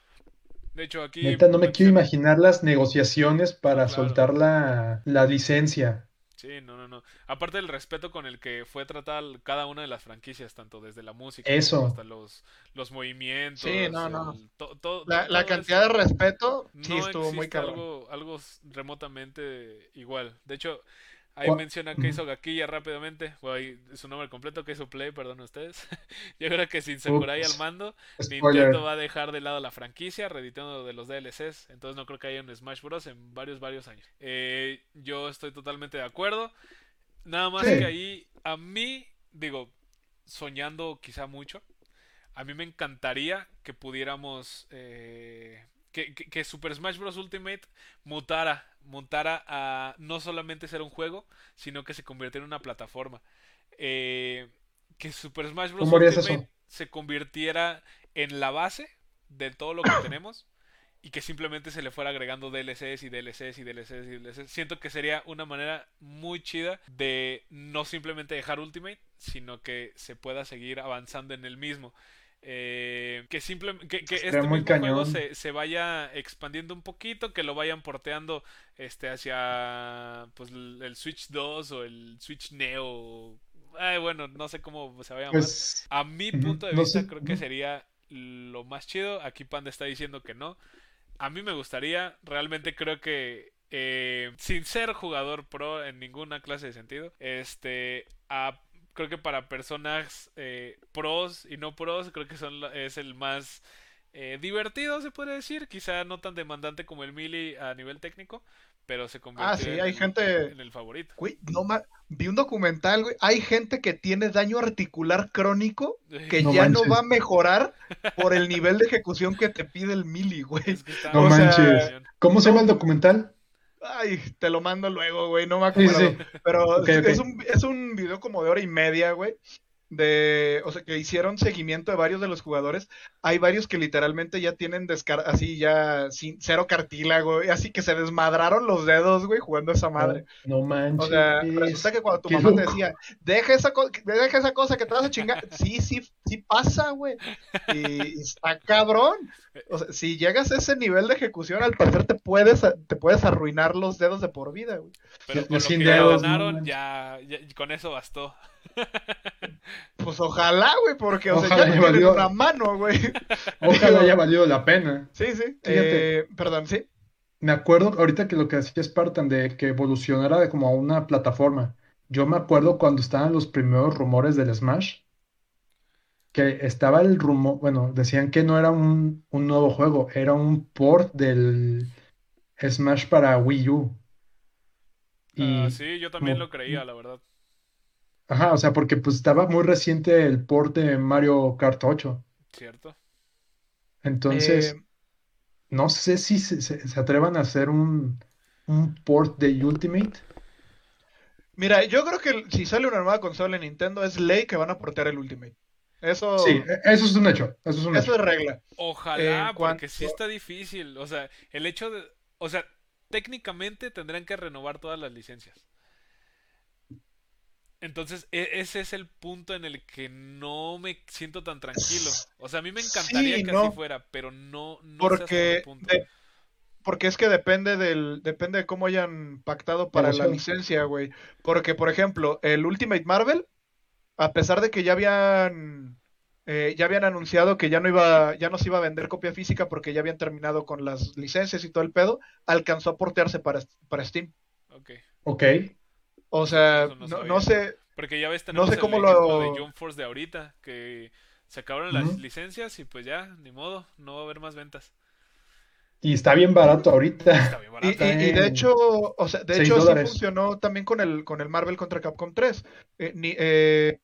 A: De hecho, aquí.
B: no me quiero imaginar las negociaciones para soltar la, la licencia.
A: Sí, no, no, no. Aparte del respeto con el que fue tratada cada una de las franquicias, tanto desde la música hasta los, los movimientos.
C: Sí, no, no. la, cantidad de respeto sí estuvo muy caro.
A: Algo, algo remotamente igual. De hecho, Ahí menciona que hizo Gaquilla rápidamente. su nombre completo, que hizo Play, perdón ustedes. Yo creo que sin Sakurai al mando, Nintendo va a dejar de lado la franquicia, reeditando de los DLCs. Entonces no creo que haya un Smash Bros. en varios, varios años. Eh, yo estoy totalmente de acuerdo. Nada más que ahí, a mí, digo, soñando quizá mucho, a mí me encantaría que pudiéramos. Eh, que, que, Super Smash Bros. Ultimate mutara montara a no solamente ser un juego, sino que se convirtiera en una plataforma. Eh, que Super Smash Bros.
B: Ultimate
A: se convirtiera en la base de todo lo que tenemos y que simplemente se le fuera agregando DLCs y DLCs y DLCs y DLCs. Siento que sería una manera muy chida de no simplemente dejar Ultimate, sino que se pueda seguir avanzando en el mismo. Eh, que simplemente que, que este juego se, se, vaya expandiendo un poquito, que lo vayan porteando este hacia pues el Switch 2 o el Switch Neo. Ay, bueno, no sé cómo se vaya a pues, a mi punto de vista creo que sería lo más chido. Aquí Panda está diciendo que no. A mí me gustaría, realmente creo que eh, sin ser jugador pro en ninguna clase de sentido, este, a creo que para personas eh, pros y no pros, creo que son es el más eh, divertido, se puede decir. Quizá no tan demandante como el Mili a nivel técnico, pero se convierte
C: ah, sí, hay gente...
A: en el favorito.
C: Güey, no vi un documental, güey. Hay gente que tiene daño articular crónico que ya no va a mejorar por el nivel de ejecución que te pide el Mili, güey.
B: no manches. ¿Cómo se llama el documental?
C: Ay, te lo mando luego, güey, no me acuerdo. Pero Es, un, es un video como de hora y media, güey, de, o sea, que hicieron seguimiento de varios de los jugadores. Hay varios que literalmente ya tienen descar así ya sin cero cartílago, así que se desmadraron los dedos, güey, jugando esa madre.
B: No, manches.
C: O sea, resulta que cuando tu mamá te decía, deja esa, deja esa cosa que te vas a chingar, sí, sí, sí pasa, güey. Y, está cabrón. O sea, si llegas a ese nivel de ejecución, al parecer te puedes, te puedes arruinar los dedos de por vida, güey.
A: Pero con lo que dedos, ganaron, ya, ya, con eso bastó.
C: Pues ojalá, güey, porque o sea, ya tienen valió... una mano, güey.
B: Ojalá haya valido la pena.
C: Sí, sí. Eh, perdón, sí.
B: Me acuerdo ahorita que lo que decía Spartan de que evolucionara de como a una plataforma. Yo me acuerdo cuando estaban los primeros rumores del Smash, que estaba el rumor, bueno, decían que no era un, un nuevo juego, era un port del Smash para Wii U.
A: Y, uh, sí, yo también lo creía, la verdad.
B: Ajá, o sea, porque pues estaba muy reciente el port de Mario Kart 8.
A: Cierto.
B: Entonces, eh, no sé si se, atrevan a hacer un, un port de Ultimate.
C: Mira, yo creo que si sale una nueva consola en Nintendo es ley que van a portear el Ultimate. Eso,
B: sí, e, eso es un hecho. Eso es, un
C: eso es regla.
A: Ojalá, porque sí está difícil. O sea, el hecho de. O sea, técnicamente tendrán que renovar todas las licencias. Entonces, e, ese es el punto en el que no me siento tan tranquilo. O sea, a mí me encantaría que así fuera, pero no, no
C: porque, porque es que depende del depende de cómo hayan pactado para la licencia, güey. Porque, por ejemplo, el Ultimate Marvel, a pesar de que ya habían eh, ya habían anunciado que ya no iba ya no se iba a vender copia física porque ya habían terminado con las licencias y todo el pedo, alcanzó a portearse para, para Steam.
A: Ok.
B: Ok.
C: O sea, no, sé.
A: Porque ya ves, tenemos no sé cómo lo... de Jump Force de ahorita, que se acabaron las licencias y pues ya, ni modo, no va a haber más ventas.
B: Y está bien barato ahorita.
C: Está bien barato. Y, de hecho, o sea, de hecho sí funcionó también con el, con el Marvel contra Capcom 3. Eh, ni, eh,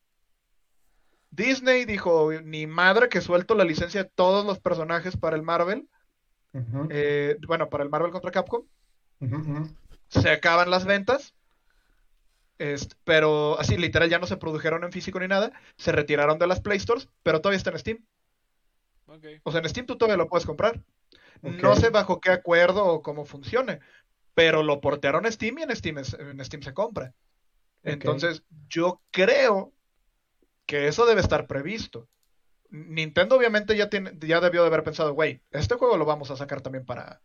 C: Disney dijo, ni madre que suelto la licencia de todos los personajes para el Marvel. Eh, bueno, para el Marvel contra Capcom. Se acaban las ventas pero así, literal, ya no se produjeron en físico ni nada. Se retiraron de las Play Stores, pero todavía está en Steam. O sea, en Steam tú todavía lo puedes comprar. No sé bajo qué acuerdo o cómo funcione, pero lo portearon a Steam y en Steam, en Steam se compra. Entonces, yo creo que eso debe estar previsto. Nintendo obviamente ya, tiene, ya debió de haber pensado, güey, este juego lo vamos a sacar también para,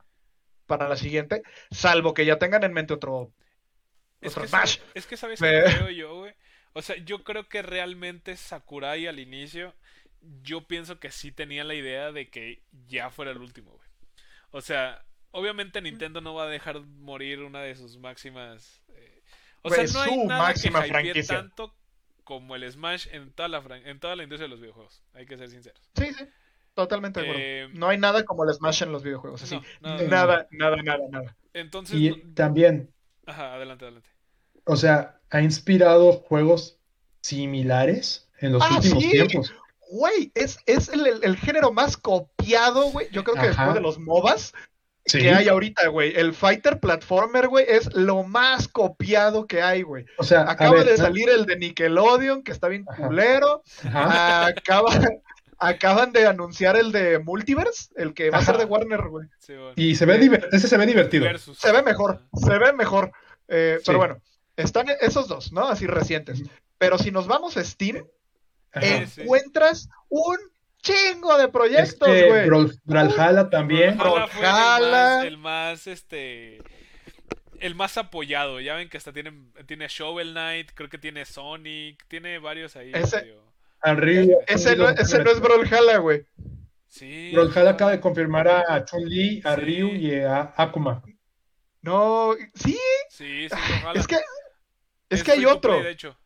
C: para la siguiente, salvo que ya tengan en mente otro,
A: es que, sabes, es que sabes qué creo yo, güey. O sea, yo creo que realmente Sakurai al inicio, yo pienso que sí tenía la idea de que ya fuera el último, güey. O sea, obviamente Nintendo no va a dejar morir una de sus máximas. Eh... O sea, no hay nada que tanto como el Smash en toda la en toda la industria de los videojuegos. Hay que ser sinceros.
C: Sí, sí. Totalmente de acuerdo. Eh, no hay nada como el Smash en los videojuegos. Así. nada, nada, nada, nada.
A: Entonces.
B: Y también.
A: Ajá, adelante, adelante
B: o sea, ha inspirado juegos similares en los ah, últimos tiempos.
C: Güey, es, es el, género más copiado, güey. Yo creo que después de los MOBAs que hay ahorita, güey. El Fighter Platformer, güey, es lo más copiado que hay, güey.
B: O sea,
C: acaba de salir el de Nickelodeon, que está bien culero. Acaba, acaban de anunciar el de Multiverse, el que va a ser de Warner, güey.
B: Y se ve ese se ve divertido.
C: Se ve mejor, se ve mejor. Eh, pero bueno, están esos dos, ¿no? Así recientes. Pero si nos vamos a Steam, encuentras un chingo de proyectos, güey.
B: Brawlhalla también.
A: Brawlhalla. El más, este el más apoyado. Ya ven que hasta tiene, tiene Shovel Knight, creo que tiene Sonic, tiene varios ahí.
C: Ese, ese, no, ese no es Brawlhalla, güey.
B: Sí. Brawlhalla acaba de confirmar a Chun-Li, a Ryu y a Akuma.
C: No, sí.
A: Sí, sí,
C: Es que, es que hay otro. de hecho.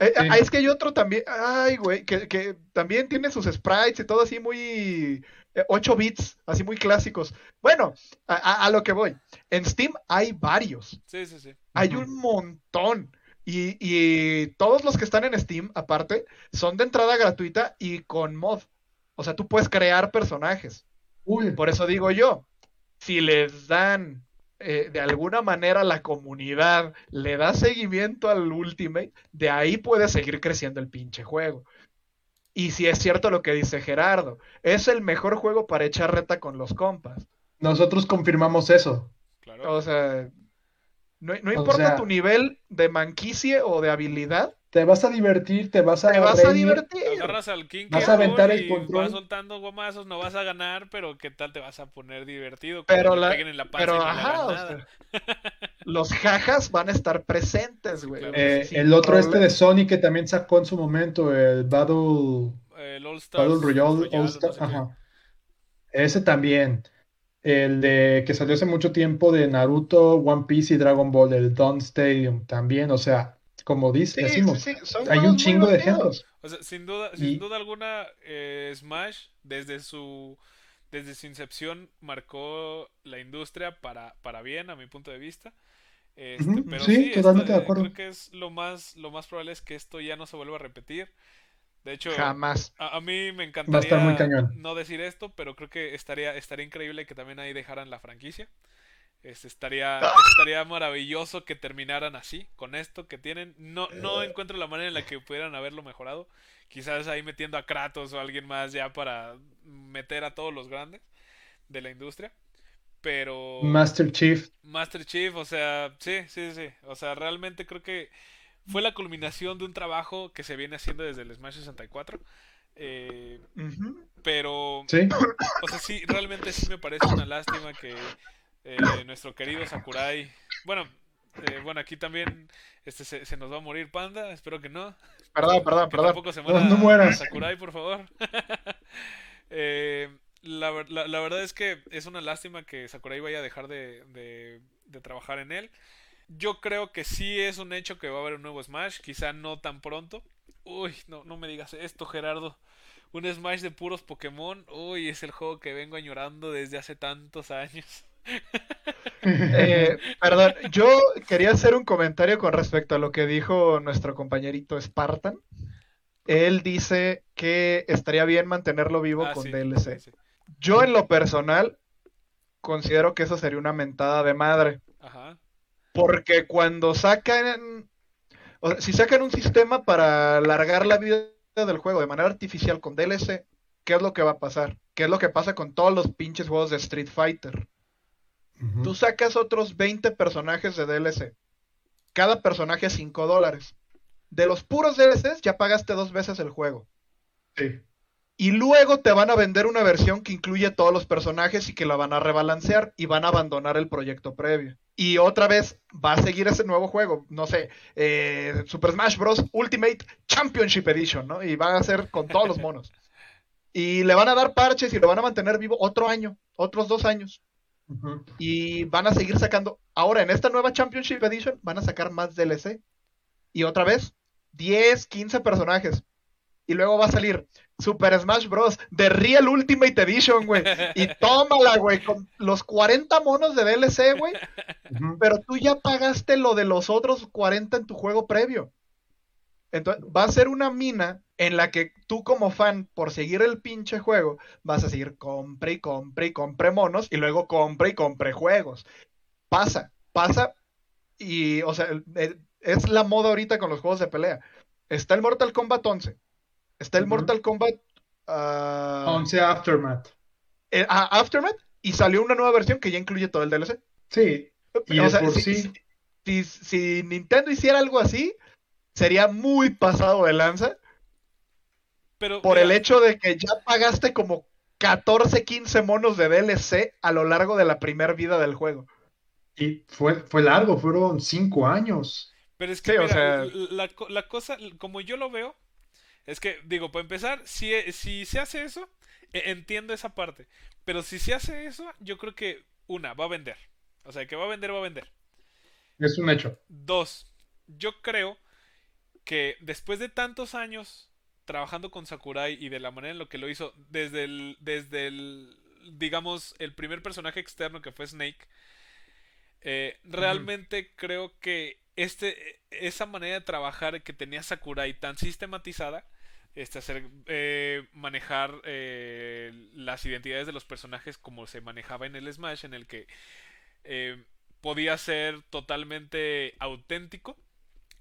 C: Eh, ah, es que hay otro también, ay, güey, que, que, también tiene sus sprites y todo así muy 8 eh, bits, así muy clásicos. Bueno, a, lo que voy. En Steam hay varios.
A: Sí, sí, sí.
C: Hay un montón. Y, y, todos los que están en Steam, aparte, son de entrada gratuita y con mod. O sea, tú puedes crear personajes. Uy. Por eso digo yo, si les dan eh, de alguna manera la comunidad le da seguimiento al Ultimate, de ahí puede seguir creciendo el pinche juego. Y si es cierto lo que dice Gerardo, es el mejor juego para echar reta con los compas.
B: Nosotros confirmamos eso.
C: O sea, no, importa tu nivel de manquicie o de habilidad,
B: te vas a divertir, te vas a,
C: te vas a divertir.
A: Agarras al King
B: vas a aventar el control.
A: Vas soltando gomazos, no vas a ganar, pero qué tal te vas a poner divertido.
C: Pero, la, pero ajá, los jajas van a estar presentes, güey.
B: Eh, el otro este de Sony que también sacó en su momento, el Battle,
A: el All
B: Battle Royale, All ajá. Ese también. El de que salió hace mucho tiempo de Naruto, One Piece y Dragon Ball, el Dawn Stadium también, o sea, como dice, decimos, hay un chingo de ejemplos.
A: O sea, sin duda, sin duda alguna, eh, Smash desde su desde su incepción marcó la industria para, para bien, a mi punto de vista. Este, pero sí, totalmente de acuerdo. Creo que es lo más, lo más probable es que esto ya no se vuelva a repetir. De hecho,
C: jamás.
A: A, mí me encantaría no decir esto, pero creo que estaría, estaría increíble que también ahí dejaran la franquicia. Este, estaría, estaría maravilloso que terminaran así, con esto que tienen. No, no encuentro la manera en la que pudieran haberlo mejorado. Quizás ahí metiendo a Kratos o alguien más ya para meter a todos los grandes de la industria. Pero.
B: Master Chief.
A: Master Chief, o sea, sí, sí, sí. O sea, realmente creo que fue la culminación de un trabajo que se viene haciendo desde el Smash 64. Eh, pero,
B: ¿Sí?
A: o sea, sí, realmente sí me parece una lástima que eh, nuestro querido Sakurai. Bueno, eh, bueno, aquí también este se, nos va a morir Panda, espero que no.
C: Perdón, perdón, perdón.
A: Tampoco se muera no, mueras. Sakurai, por favor. eh, la, la, verdad es que es una lástima que Sakurai vaya a dejar de, de, de, trabajar en él. Yo creo que sí es un hecho que va a haber un nuevo Smash, quizá no tan pronto. Uy, no, no me digas esto, Gerardo. Un Smash de puros Pokémon. Uy, es el juego que vengo añorando desde hace tantos años.
C: Eh, perdón, yo quería hacer un comentario con respecto a lo que dijo nuestro compañerito Spartan. Él dice que estaría bien mantenerlo vivo ah, con DLC. Yo en lo personal considero que eso sería una mentada de madre. Porque cuando sacan, o si sacan un sistema para alargar la vida del juego de manera artificial con DLC, ¿qué es lo que va a pasar? ¿Qué es lo que pasa con todos los pinches juegos de Street Fighter? Tú sacas otros 20 personajes de DLC. Cada personaje 5 dólares. De los puros DLCs ya pagaste dos veces el juego.
B: Sí.
C: Y luego te van a vender una versión que incluye todos los personajes y que la van a rebalancear y van a abandonar el proyecto previo. Y otra vez va a seguir ese nuevo juego, no sé, eh, Super Smash Bros. Ultimate Championship Edition, ¿no? Y va a ser con todos los monos. Y le van a dar parches y lo van a mantener vivo otro año, otros dos años. Y van a seguir sacando. Ahora, en esta nueva Championship Edition, van a sacar más DLC. Y otra vez, 10, 15 personajes. Y luego va a salir Super Smash Bros. The Real Ultimate Edition, güey. Y tómala, güey, con los 40 monos de DLC, güey. Pero tú ya pagaste lo de los otros 40 en tu juego previo. Entonces, va a ser una mina en la que tú como fan, por seguir el pinche juego, vas a seguir compre y compre y compre monos y luego compre y compre juegos. Pasa, pasa y, o sea, eh, es la moda ahorita con los juegos de pelea. Está el Mortal Kombat 11, está el Mortal Kombat ah,
B: 11 Aftermath.
C: eh, Aftermath y salió una nueva versión que ya incluye todo el DLC.
B: Sí, y
C: O
B: de
C: sea,
B: por
C: si,
B: sí.
C: si- si Nintendo hiciera algo así, sería muy pasado de lanza
A: Pero
C: por
A: mira,
C: el hecho de que ya pagaste como 14, 15 monos de DLC a lo largo de la primera vida del juego.
B: Y fue, fue largo, fueron 5 años.
A: Pero es que
C: Sí, o sea-
A: la, la cosa, como yo lo veo, es que, digo, para empezar, si, si se hace eso, e- entiendo esa parte. Pero si se hace eso, yo creo que, una, va a vender. O sea, que va a vender, va a vender.
B: Es un hecho.
A: Dos, yo creo que después de tantos años trabajando con Sakurai y de la manera en lo que lo hizo, desde el, desde el, digamos, el primer personaje externo que fue Snake, eh, realmente creo que este, esa manera de trabajar que tenía Sakurai tan sistematizada, este, hacer, eh, manejar eh, las identidades de los personajes como se manejaba en el Smash, en el que eh, podía ser totalmente auténtico.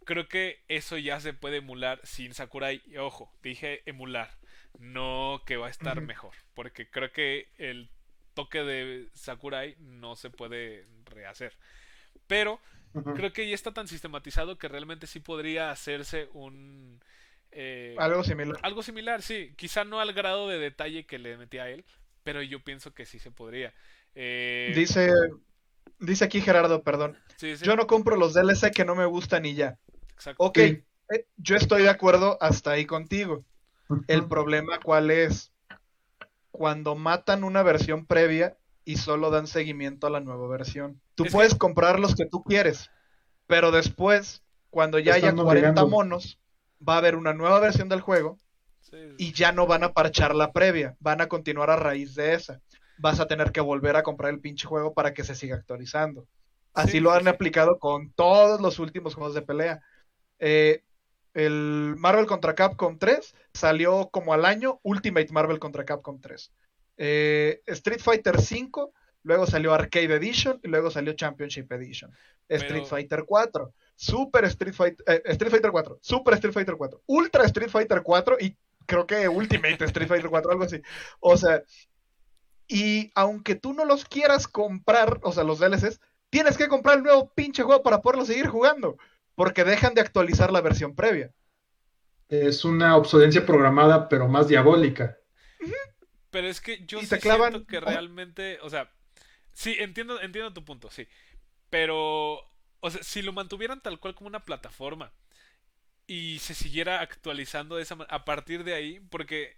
A: Creo que eso ya se puede emular sin Sakurai. Y ojo, dije emular, no que va a estar mejor, porque creo que el toque de Sakurai no se puede rehacer. Pero creo que ya está tan sistematizado que realmente sí podría hacerse un eh,
C: Algo similar.
A: algo similar, sí. Quizá no al grado de detalle que le metí a él, pero yo pienso que sí se podría. Eh,
C: Dice, dice aquí Gerardo, perdón.
A: sí, sí,
C: Yo no compro los DLC que no me gustan y ya.
A: Exacto.
C: Ok,
B: Sí.
C: eh, yo estoy de acuerdo hasta ahí contigo. El problema cuál es cuando matan una versión previa y solo dan seguimiento a la nueva versión. Tú
A: Es
C: puedes
A: que-
C: comprar los que tú quieres, pero después, cuando ya haya
B: están
C: 40
B: obligando.
C: monos, va a haber una nueva versión del juego
A: Sí, sí,
C: y ya no van a parchar la previa, van a continuar a raíz de esa. Vas a tener que volver a comprar el pinche juego para que se siga actualizando. Así
A: Sí,
C: lo han
A: sí.
C: aplicado con todos los últimos juegos de pelea. Eh, el Marvel contra Capcom 3 salió como al año Ultimate Marvel contra Capcom 3. Eh, Street Fighter 5, luego salió Arcade Edition y luego salió Championship Edition. Street Fighter 4, Super Street Fighter, eh, Street Fighter 4, Super Street Fighter 4, Ultra Street Fighter 4 y creo que Ultimate Street Fighter 4, algo así. O sea, y aunque tú no los quieras comprar, o sea, los DLCs, tienes que comprar el nuevo pinche juego para poderlo seguir jugando, porque dejan de actualizar la versión previa.
B: Es una obsolencia programada, pero más diabólica.
A: Pero es que yo sí
C: te clavan-
A: siento que realmente, o sea, sí, entiendo, entiendo tu punto, sí. Pero, o sea, si lo mantuvieran tal cual como una plataforma y se siguiera actualizando de esa manera, a partir de ahí, porque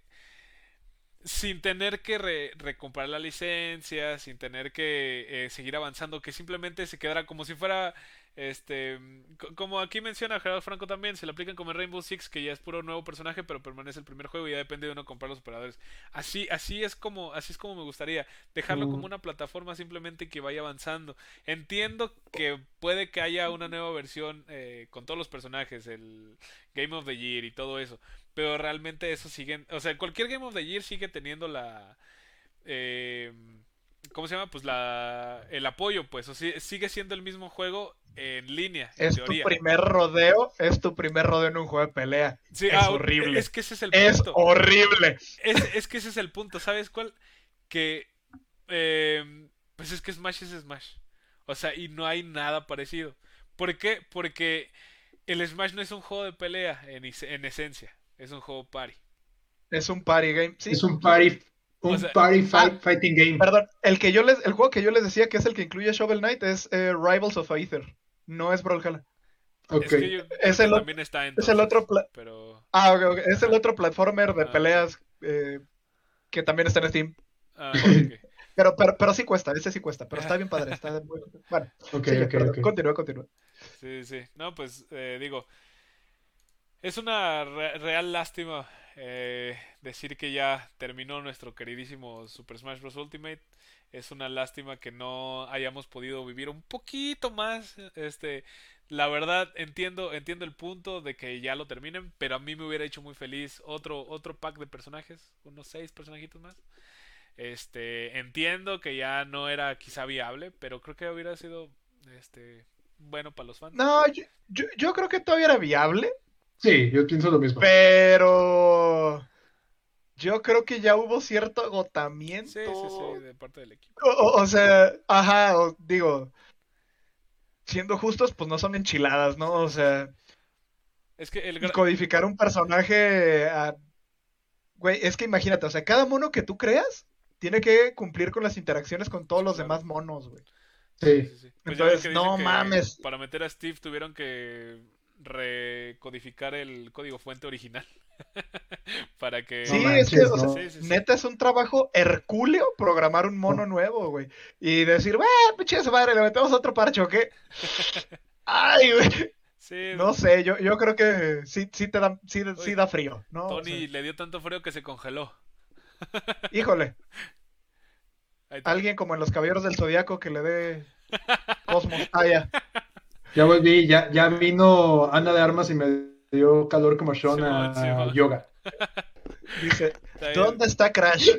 A: sin tener que re- recomprar la licencia, sin tener que eh, seguir avanzando, que simplemente se quedara como si fuera, este, co- como aquí menciona Gerardo Franco también, se le aplican como en Rainbow Six, que ya es puro nuevo personaje, pero permanece el primer juego y ya depende de uno comprar los operadores. Así, así es como, así es como me gustaría, dejarlo
B: Mm.
A: como una plataforma simplemente que vaya avanzando. Entiendo que puede que haya una nueva versión eh, con todos los personajes, el Game of the Year y todo eso, pero realmente eso sigue, o sea, cualquier Game of the Year sigue teniendo la, eh, ¿cómo se llama? Pues la, el apoyo, pues, o sea, sigue siendo el mismo juego en línea, en
C: Es tu primer rodeo, es tu primer rodeo en un juego de pelea.
A: Sí,
C: es
A: ah,
C: horrible.
A: Es que ese es el
C: Es
A: punto.
C: horrible.
A: Es, es que ese es el punto, ¿sabes cuál? Que, eh, pues es que Smash es Smash. O sea, y no hay nada parecido. ¿Por qué? Porque el Smash no es un juego de pelea en, is- en esencia. Es un juego party.
C: Es un party game. Sí,
B: Es un party, un
A: O sea-
B: party fight-
C: Ah.
B: fighting game.
C: Perdón, el que yo les, el juego que yo les decía que es el que incluye Shovel Knight es eh, Rivals of Aether. No es Brawlhalla.
B: Ok.
A: Es que yo creo
C: Es el o-
A: también está en
C: es el otro
A: Pero.
C: Ah. Es el otro platformer de
A: Ah.
C: peleas eh, que también está en Steam.
A: ah.
C: Pero, pero, pero sí cuesta, ese sí cuesta, pero está bien padre. Está muy... Bueno, sigue, perdón, continúa, continúa.
A: Sí, sí. No, pues eh, digo, es una re- real lástima eh, decir que ya terminó nuestro queridísimo Super Smash Bros. Ultimate. Es una lástima que no hayamos podido vivir un poquito más. Este, la verdad entiendo, entiendo el punto de que ya lo terminen, pero a mí me hubiera hecho muy feliz otro, otro pack de personajes, unos seis personajitos más. Este, entiendo que ya no era quizá viable, pero creo que hubiera sido este bueno para los fans.
C: No, yo, yo, yo creo que todavía era viable,
B: Sí, yo pienso lo mismo.
C: pero yo creo que ya hubo cierto agotamiento.
A: Sí, sí, sí, de parte del equipo.
C: O, o sea, ajá, digo, siendo justos, pues no son enchiladas, ¿no? O sea,
A: es que el...
C: codificar un personaje a... Güey, es que imagínate, o sea, cada mono que tú creas tiene que cumplir con las interacciones con todos los demás monos, güey.
B: Sí.
A: sí, sí.
C: Pues Entonces, no mames.
A: Para meter a Steve tuvieron que recodificar el código fuente original. para que.
C: Sí, es que, o sea, neta es un trabajo hercúleo programar un mono nuevo, güey. Y decir, wey, pinche madre, le metemos otro parche, ¿o qué? Ay, güey. no sé, yo, yo creo que sí, sí te da, sí, sí da frío, ¿no?
A: Tony le dio tanto frío que se congeló.
C: Híjole. Alguien como en los caballeros del zodiaco que le dé Cosmos.
B: Ya volví, ya, ya vino Ana de Armas y me dio calor como Sean a yoga.
C: Dice, ¿dónde está Crash?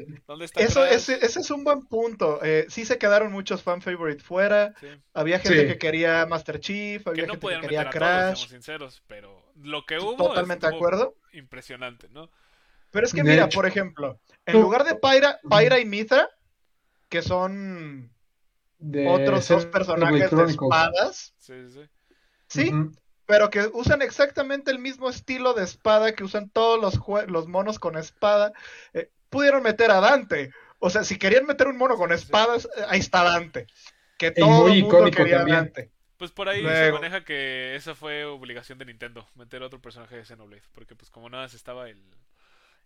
C: Eso, Ese, es un buen punto. Eh, sí se quedaron muchos fan favorite fuera. Había gente que quería Master Chief, había gente que quería Crash.
A: sinceros, pero lo que hubo
C: Totalmente de acuerdo.
A: Impresionante, ¿no?
C: Pero es que mira, por ejemplo, en lugar de Pyra, Pyra y Mithra, que son otros dos personajes de espadas.
A: Sí, sí.
C: Sí, pero que usan exactamente el mismo estilo de espada que usan todos los, los monos con espada. Eh, pudieron meter a Dante. O sea, si querían meter un mono con espadas, eh, ahí está Dante. Que todo el mundo quería Dante.
A: Pues por ahí se maneja que esa fue obligación de Nintendo, meter otro personaje de Xenoblade. Porque pues como nada se estaba el,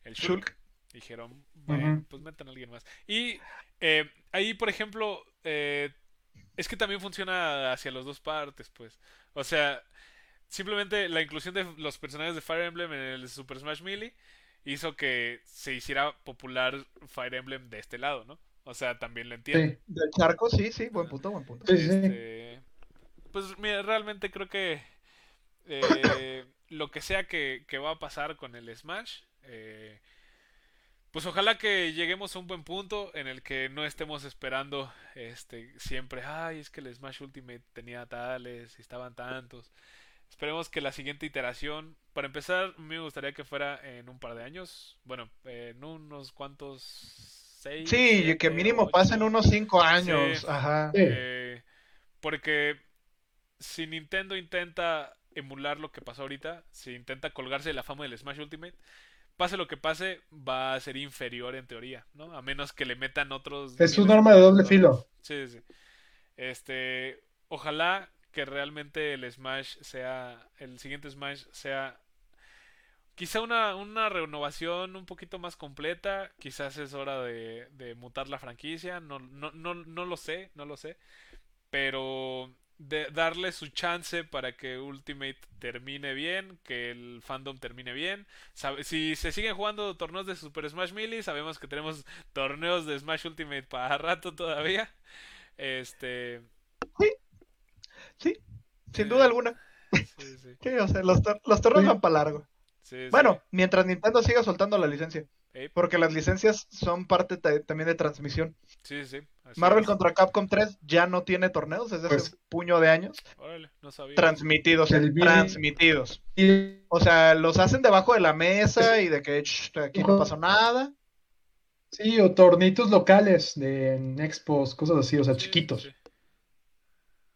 A: el Shulk, dijeron, bueno, pues metan a alguien más. Y eh, ahí, por ejemplo, es que también funciona hacia las dos partes, pues. O sea, simplemente la inclusión de los personajes de Fire Emblem en el Super Smash Melee hizo que se hiciera popular Fire Emblem de este lado, ¿no? O sea, también lo entiendo.
C: Sí, del charco, sí, sí, buen punto, buen punto.
A: Este, pues mira, realmente creo que eh, lo que sea que, que, va a pasar con el Smash, eh, pues ojalá que lleguemos a un buen punto en el que no estemos esperando este siempre, ay, es que el Smash Ultimate tenía tales y estaban tantos. Esperemos que la siguiente iteración, para empezar, me gustaría que fuera en un par de años, bueno, en unos cuantos seis.
C: Sí, que mínimo pasen unos cinco años, ajá.
A: Eh, porque si Nintendo intenta emular lo que pasó ahorita, si intenta colgarse de la fama del Smash Ultimate, pase lo que pase, va a ser inferior en teoría, ¿no? A menos que le metan otros.
B: Es un arma de doble filo.
A: Sí, sí. Este, ojalá que realmente el Smash sea, el siguiente Smash sea quizá una, una renovación un poquito más completa, quizás es hora de, de mutar la franquicia, no, no, no, no lo sé, no lo sé, pero de darle su chance para que Ultimate termine bien, que el fandom termine bien. si se siguen jugando torneos de Super Smash Melee, sabemos que tenemos torneos de Smash Ultimate para rato todavía. Este.
C: Sí, sí, sin duda alguna. Sí, sí. o sea, los, los torneos van para largo. bueno, mientras Nintendo siga soltando la licencia. Porque las licencias son parte también de transmisión.
A: Sí, sí.
C: Marvel contra Capcom 3 ya no tiene torneos desde hace pues, puño de años. Transmitidos, transmitidos. O sea, los hacen debajo de la mesa y de que aquí no pasó nada.
B: Sí, o tornitos locales de expos, cosas así, o sea, chiquitos.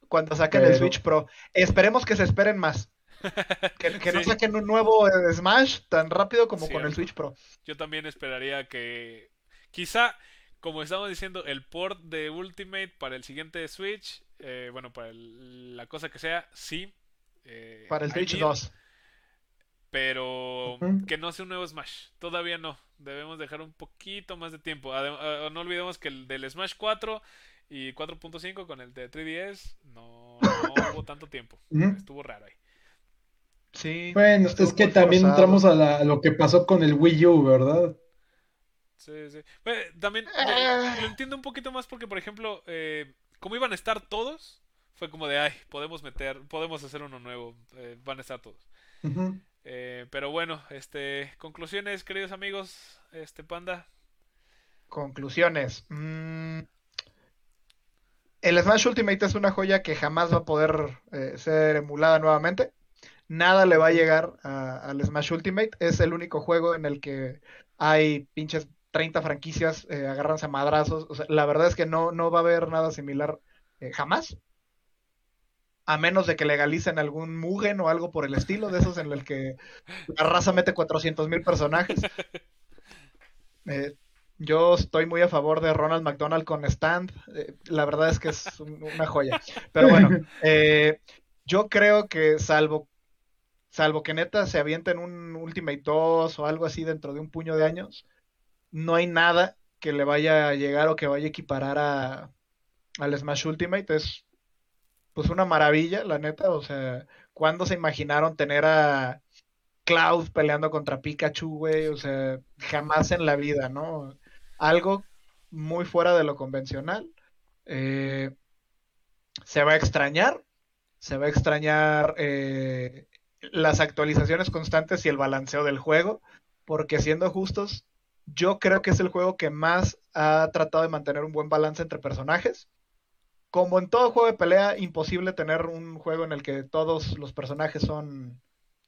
C: Cuando saquen el Switch Pro. Esperemos que se esperen más. Que, no saquen un nuevo eh, Smash tan rápido como con el Switch Pro.
A: Yo también esperaría que quizá, como estamos diciendo, el port de Ultimate para el siguiente Switch, eh, bueno, para la cosa que sea, sí.
C: Eh, para el Switch 2.
A: Pero que no sea un nuevo Smash. Todavía no. Debemos dejar un poquito más de tiempo. no olvidemos que el del Smash 4 y 4.5 con el de 3DS no, no hubo tanto tiempo. Estuvo raro ahí.
B: Bueno, es que también entramos a, lo que pasó con el Wii U, ¿verdad?
A: Sí, sí. también ah. lo entiendo un poquito más porque, por ejemplo, eh, como iban a estar todos, fue como de, ay, podemos meter, podemos hacer uno nuevo, eh, van a estar todos. Eh, pero bueno, este, conclusiones, queridos amigos, este Panda.
C: Conclusiones. Mm, el Smash Ultimate es una joya que jamás va a poder ser emulada nuevamente nada le va a llegar al Smash Ultimate. Es el único juego en el que hay pinches 30 franquicias, eh, agárranse a madrazos. O sea, la verdad es que no, no va a haber nada similar eh, jamás. A menos de que legalicen algún Mugen o algo por el estilo, de esos en el que la raza mete 400 mil personajes. Eh, yo estoy muy a favor de Ronald McDonald con Stand. Eh, la verdad es que es un- una joya. Pero bueno, yo creo que salvo, salvo que neta se avienten un Ultimate 2 o algo así dentro de un puño de años, no hay nada que le vaya a llegar o que vaya a equiparar a, al Smash Ultimate. Es pues una maravilla, la neta. O sea, ¿cuándo se imaginaron tener a Cloud peleando contra Pikachu, güey? O sea, jamás en la vida, ¿no? Algo muy fuera de lo convencional. Eh, se va a extrañar, se va a extrañar eh, las actualizaciones constantes y el balanceo del juego, porque siendo justos, yo creo que es el juego que más ha tratado de mantener un buen balance entre personajes. Como en todo juego de pelea, imposible tener un juego en el que todos los personajes son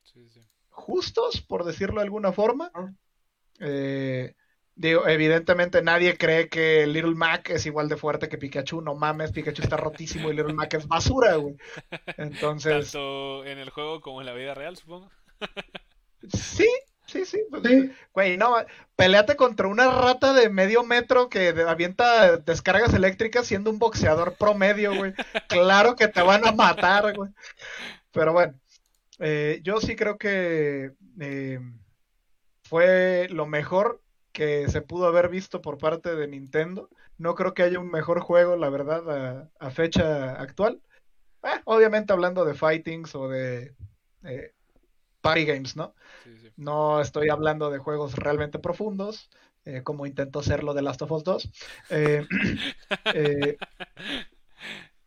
A: Sí, sí.
C: justos, por decirlo de alguna forma. Eh, digo, evidentemente nadie cree que Little Mac es igual de fuerte que Pikachu. No mames, Pikachu está rotísimo y Little Mac es basura, güey. Entonces,
A: Tanto en el juego como en la vida real, supongo.
C: sí, sí, sí. pues,
B: Sí,
C: Güey, no, peleate contra una rata de medio metro que avienta descargas eléctricas siendo un boxeador promedio, güey. Claro que te van a matar, güey. Pero bueno, eh, yo sí creo que eh, fue lo mejor que se pudo haber visto por parte de Nintendo. No creo que haya un mejor juego, la verdad, a, a fecha actual. Eh, obviamente hablando de fightings o de eh, party games, ¿no?
A: Sí, sí.
C: No estoy hablando de juegos realmente profundos, eh, como intentó serlo de Last of Us 2. Eh, eh,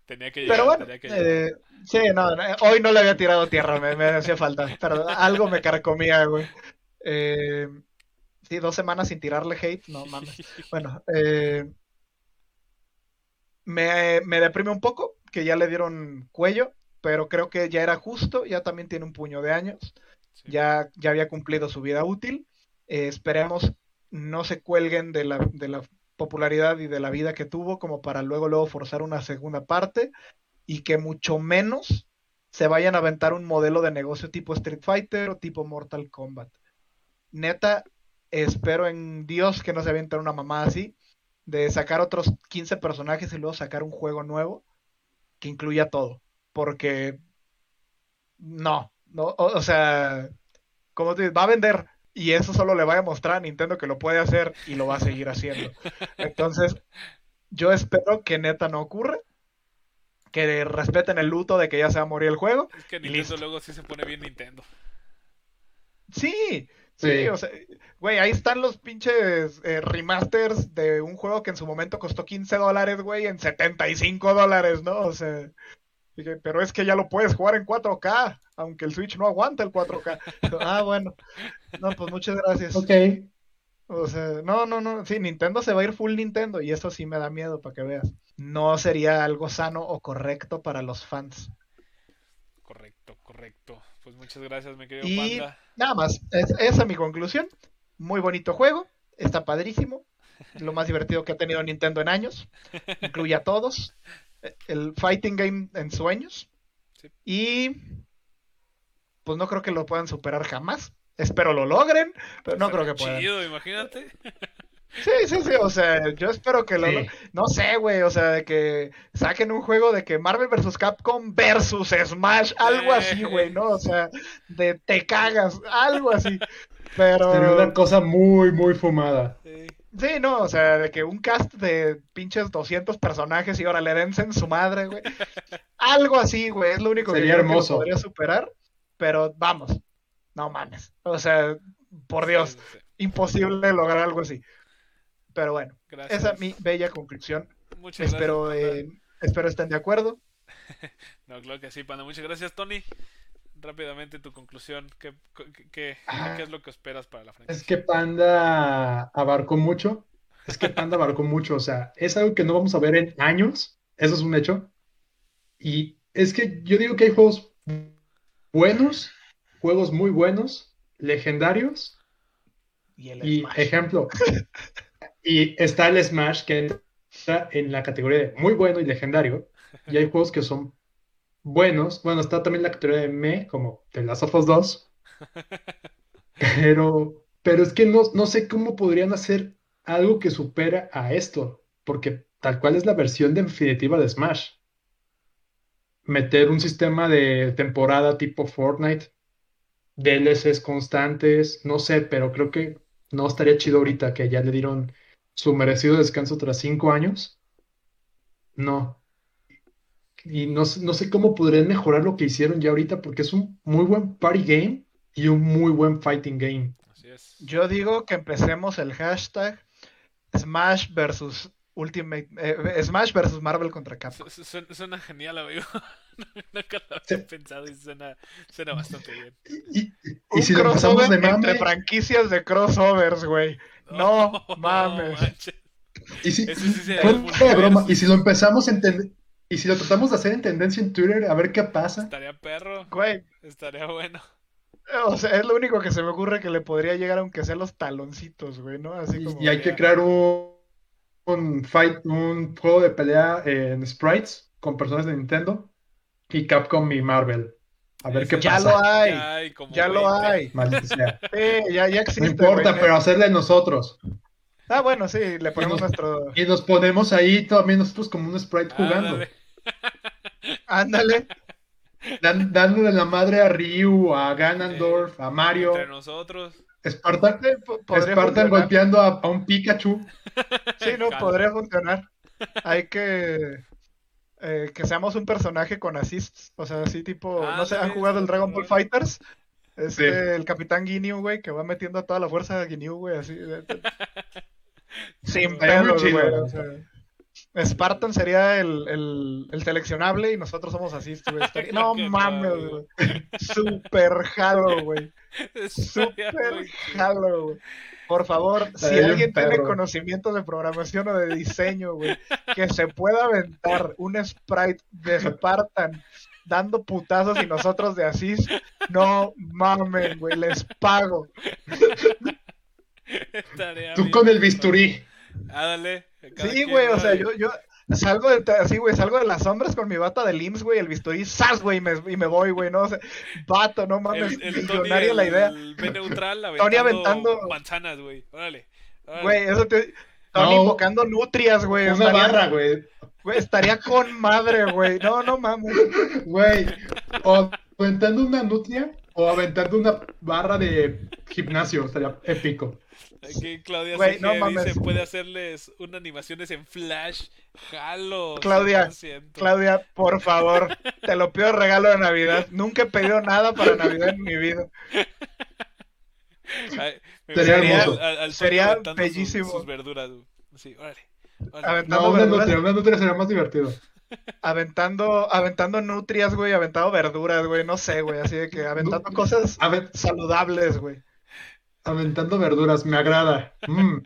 A: Tenía que llegar,
C: pero bueno,
A: tenía que llegar.
C: sí, no, no, hoy no le había tirado tierra, me, me hacía falta, pero algo me carcomía, güey. Eh, sí, dos semanas sin tirarle hate, no mames. Bueno, eh, me, me deprime un poco que ya le dieron cuello, pero creo que ya era justo, ya también tiene un puño de años.
A: Sí.
C: ya, ya había cumplido su vida útil. Eh, esperemos no se cuelguen de la, de la popularidad y de la vida que tuvo como para luego luego forzar una segunda parte y que mucho menos se vayan a aventar un modelo de negocio tipo Street Fighter o tipo Mortal Kombat. Neta, espero en Dios que no se avienten una mamá así de sacar otros 15 personajes y luego sacar un juego nuevo que incluya todo, porque no, no, o, o sea, como te dices, va a vender y eso solo le va a mostrar a Nintendo que lo puede hacer y lo va a seguir haciendo. Entonces, yo espero que neta no ocurra, que respeten el luto de que ya se va a morir el juego.
A: Es que
C: y listo.
A: luego sí se pone bien Nintendo.
C: Sí, sí, o sea, güey, ahí están los pinches eh, remasters de un juego que en su momento costó 15 dólares, güey, en 75 dólares, ¿no? O sea, dije, pero es que ya lo puedes jugar en 4K, aunque el Switch no aguanta el 4K. Ah, bueno. No, pues muchas gracias.
B: ok.
C: O sea, no, no, no, sí, Nintendo se va a ir full Nintendo y eso sí me da miedo para que veas. No sería algo sano o correcto para los fans.
A: Correcto, correcto. Pues muchas gracias, mi querido
C: Y
A: Panda.
C: nada más, es- esa es mi conclusión. Muy bonito juego, está padrísimo. Lo más divertido que ha tenido Nintendo en años. Incluye a todos. El fighting game en sueños.
A: Sí.
C: Y pues no creo que lo puedan superar jamás. Espero lo logren, pero no creo que puedan.
A: Chido, imagínate.
C: Sí, sí, sí, o sea, yo espero que lo...
B: Sí.
C: No sé, güey, o sea, de que saquen un juego de que Marvel vs. Capcom versus Smash, algo así, güey, ¿no? O sea, de te cagas, algo así. Pero...
B: Sería una cosa muy, muy fumada.
A: Sí.
C: Sí, no, o sea, de que un cast de pinches 200 personajes y ahora le dense en su madre, güey. Algo así, güey, es lo único
B: Sería
C: que creo que lo
B: hermoso.
C: podría superar, pero vamos, no mames. O sea, por Dios,
A: Sí, sí, sí.
C: imposible lograr algo así. Pero bueno,
A: Gracias.
C: esa es mi bella conclusión.
A: Muchas
C: Espero,
A: gracias.
C: eh, espero estén de acuerdo.
A: No, claro que sí, Panda. Muchas gracias, Tony. Rápidamente tu conclusión. ¿Qué, qué, qué- qué es lo que esperas para la franquicia?
B: Es que Panda abarcó mucho. Es que Panda abarcó mucho. O sea, es algo que no vamos a ver en años. Eso es un hecho. Y es que yo digo que hay juegos buenos, juegos muy buenos, legendarios,
C: Y, el
B: y ejemplo, y está el Smash que está en la categoría de muy bueno y legendario. Y hay juegos que son buenos. Bueno, está también la categoría de me, como The Last of Us 2. Pero, pero es que no, no sé cómo podrían hacer algo que supera a esto. Porque tal cual es la versión definitiva de Smash. Meter un sistema de temporada tipo Fortnite, DLCs constantes, no sé, pero creo que no estaría chido ahorita que ya le dieron su merecido descanso tras cinco años. No. Y no, no sé cómo podrían mejorar lo que hicieron ya ahorita porque es un muy buen party game y un muy buen fighting game.
C: Así es. Yo digo que empecemos el hashtag Smash versus Ultimate eh, Smash versus Marvel contra Capcom.
A: Suena, genial, amigo. Nunca lo había pensado y suena, suena bastante bien. Y,
C: y, si lo empezamos de mame... entre franquicias de crossovers, güey. No, mames.
B: y si, broma. Y si lo empezamos a entender. Y si lo tratamos de hacer en tendencia en Twitter, a ver qué pasa.
A: Estaría perro.
C: Güey.
A: Estaría bueno.
C: O sea, es lo único que se me ocurre que le podría llegar aunque sean los taloncitos, güey, ¿no? Así
B: como... Y hay que crear un, un fight, un juego de pelea en sprites con personas de Nintendo y Capcom y Marvel. A ver qué
C: ya
B: pasa.
C: Lo hay, ya lo hay.
B: Maldita
C: ya, ya existe.
B: No importa, pero hacerle nosotros.
C: Ah, bueno, sí, le ponemos nuestro.
B: Y nos ponemos ahí también nosotros como un sprite jugando.
C: Ándale.
B: dándole la madre a Ryu, a Ganondorf, a Mario.
A: Entre nosotros.
B: Spartan, Spartan golpeando a, un Pikachu.
C: Sí, no, podría funcionar. Hay que. Eh, que seamos un personaje con assists. O sea, así tipo. no sé, ¿han jugado el Dragon Ball Fighters? Es el Capitán Ginyu, güey, que va metiendo a toda la fuerza de Ginyu, güey, así. Sin pedos, güey. O sea, Spartan sería el, el, el, seleccionable y nosotros somos así. No mames, güey. Super jalo, güey. Super jalo, güey. Por favor, si alguien tiene conocimiento de programación o de diseño, güey, que se pueda aventar un sprite de Spartan dando putazos y nosotros de así, no mames, güey, les pago.
B: Tú con el bisturí.
A: Ah.
C: Sí, güey, o sea, yo, yo salgo de, así, güey, salgo de las sombras con mi bata de LIMS, güey, el bisturí, ¡zas, güey! Y me, y me voy, güey, ¿no? O sea, vato, no mames, el, millonario la idea.
A: El B neutral aventando, Tony aventando manzanas, güey, órale.
C: Güey, eso te... Tony invocando nutrias, güey.
B: Una estaría, barra, güey.
C: Güey, estaría con madre, güey. No, no mames.
B: Güey, o aventando una nutria o aventando una barra de gimnasio, estaría épico.
A: Aquí Claudia Wey, no dice, puede hacerles una animaciones en Flash. Jalo.
C: Claudia, Claudia, por favor, te lo pido regalo de Navidad. Nunca he pedido nada para Navidad en mi vida.
B: sería
C: sería bellísimo.
A: Sus, verduras. Sí, órale.
B: Aventando no, una nutria, una nutria sería más divertido.
C: Aventando, aventando nutrias, güey, aventando verduras, güey, no sé, güey, así de que aventando cosas saludables, güey.
B: Aventando verduras, me agrada. Mm.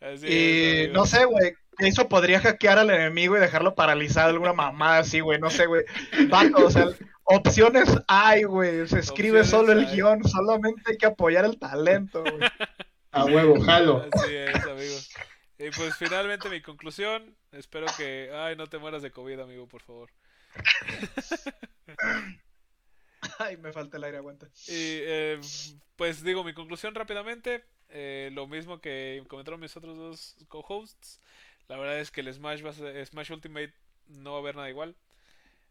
C: y no sé, güey. Eso podría hackear al enemigo y dejarlo paralizado, alguna mamada así, güey. No sé, güey. o sea, opciones hay, güey. Se escribe solo el guion, solamente hay que apoyar el talento, güey.
B: A huevo, jalo.
A: Así es, amigos. Y pues finalmente mi conclusión. Espero que. Ay, no te mueras de COVID, amigo, por favor.
C: Ay, me falta el aire, aguanta.
A: Y eh, pues digo, mi conclusión rápidamente. Eh, lo mismo que comentaron mis otros dos co-hosts. La verdad es que el Smash, Smash Ultimate no va a haber nada igual.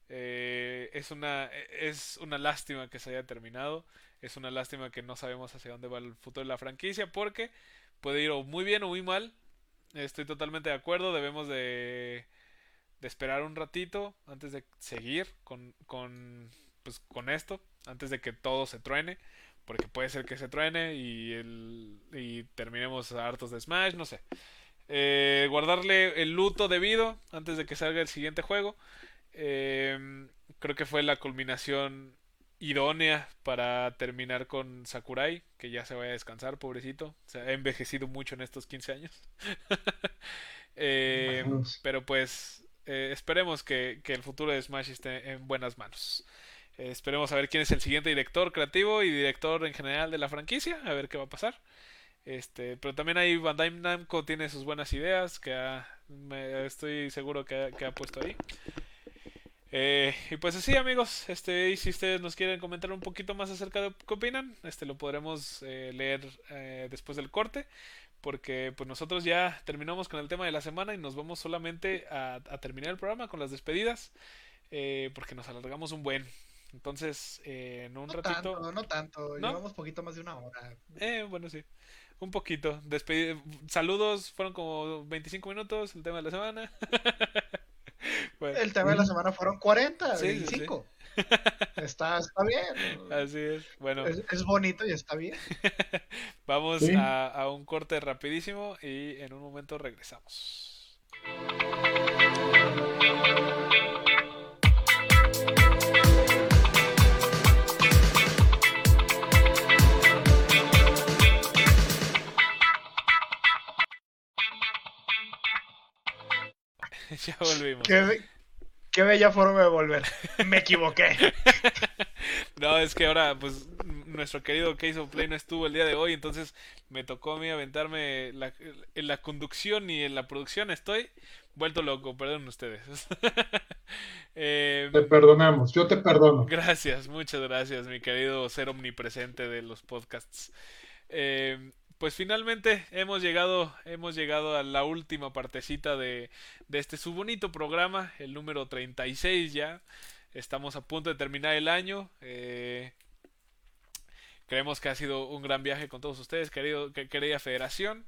A: Eh, es, una, es una lástima que se haya terminado. Es una lástima que no sabemos hacia dónde va el futuro de la franquicia. Porque puede ir muy bien o muy mal. Estoy totalmente de acuerdo. Debemos de, de esperar un ratito antes de seguir con, con pues con esto, antes de que todo se truene, porque puede ser que se truene y, el, y terminemos hartos de Smash, no sé. Eh, guardarle el luto debido antes de que salga el siguiente juego. Em, creo que fue la culminación idónea para terminar con Sakurai, que ya se vaya a descansar, pobrecito. Se ha envejecido mucho en estos 15 años. Em, pero pues eh, esperemos que, que, el futuro de Smash esté en buenas manos. Eh, esperemos a ver quién es el siguiente director creativo y director en general de la franquicia, a ver qué va a pasar. Este, pero también ahí Bandai Namco tiene sus buenas ideas que estoy seguro que, ha puesto ahí. Eh, y pues así amigos, este, y si ustedes nos quieren comentar un poquito más acerca de qué opinan, este lo podremos eh, leer después del corte, porque pues nosotros ya terminamos con el tema de la semana y nos vamos solamente a, terminar el programa con las despedidas, porque nos alargamos un buen. Entonces, en un ratito...
C: Tanto, no tanto, llevamos poquito más de una hora.
A: bueno, sí. Un poquito. Saludos, fueron como 25 minutos el tema de la semana.
C: el tema de la semana fueron 40, 25. Está, está bien.
A: Así es. Bueno.
C: Es, bonito y está bien.
A: Vamos a, a un corte rapidísimo y en un momento regresamos. ya volvimos.
C: Qué, bella forma de volver. Me equivoqué.
A: no, es que ahora, pues, nuestro querido Case of Play no estuvo el día de hoy, entonces me tocó a mí aventarme la, en la conducción y en la producción. Estoy vuelto loco, perdonen ustedes.
B: Eh, te perdonamos, yo te perdono.
A: Gracias, muchas gracias, mi querido ser omnipresente de los podcasts. Eh, pues finalmente hemos llegado, hemos llegado a la última partecita de, este su bonito programa, el número 36 ya. Estamos a punto de terminar el año. Eh, creemos que ha sido un gran viaje con todos ustedes, querido, querida federación.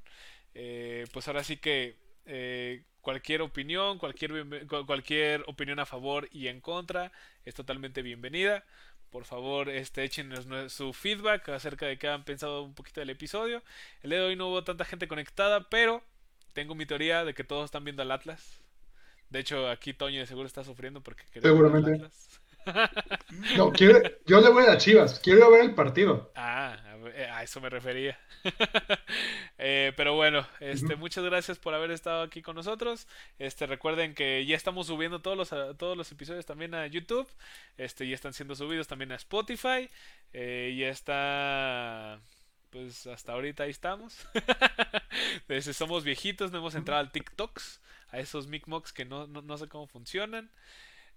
A: Eh, pues ahora sí que eh, cualquier opinión, cualquier, cualquier opinión a favor y en contra es totalmente bienvenida por favor este, échenos su feedback acerca de qué han pensado un poquito del episodio. El día de hoy no hubo tanta gente conectada, pero tengo mi teoría de que todos están viendo al Atlas. De hecho, aquí Toño de seguro está sufriendo porque
B: Seguramente. Atlas. No, yo le voy a Chivas, quiero ver el partido.
A: Ah, a eso me refería. Eh, pero bueno, este, muchas gracias por haber estado aquí con nosotros. Este, recuerden que ya estamos subiendo todos los, todos los episodios también a YouTube. Este, ya están siendo subidos también a Spotify. Eh, ya está. Pues hasta ahorita ahí estamos. Desde somos viejitos, no hemos entrado al TikToks, a esos micmocs que no, no, sé cómo funcionan.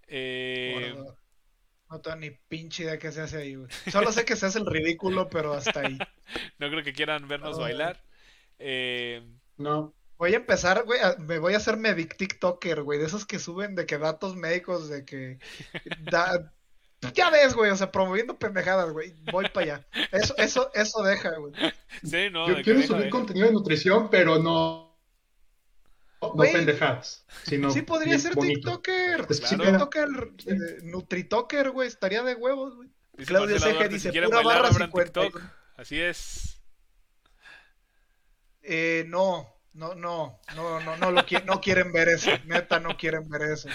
A: Eh,
C: no tengo ni pinche idea qué se hace ahí, güey. Solo sé que se hace el ridículo, pero hasta ahí.
A: no creo que quieran vernos bailar. Eh...
B: No.
C: Voy a empezar, güey, me voy a hacer medic TikToker, güey, de esos que suben de que datos médicos, de que... Ya ves, güey, o sea, promoviendo pendejadas, güey. Voy para allá. Eso, eso, eso deja, güey.
A: Sí, no.
B: Yo quiero subir contenido de nutrición, pero no no pendejadas. Sino
C: sí, podría ser TikToker. TikToker, eh, Nutritoker, güey. Estaría de huevos, güey.
A: Claudia Ceja dice: si pura barra 50. Así es.
C: Eh, no, no, no, no, no, no, lo no quieren ver eso. Neta, no quieren ver eso.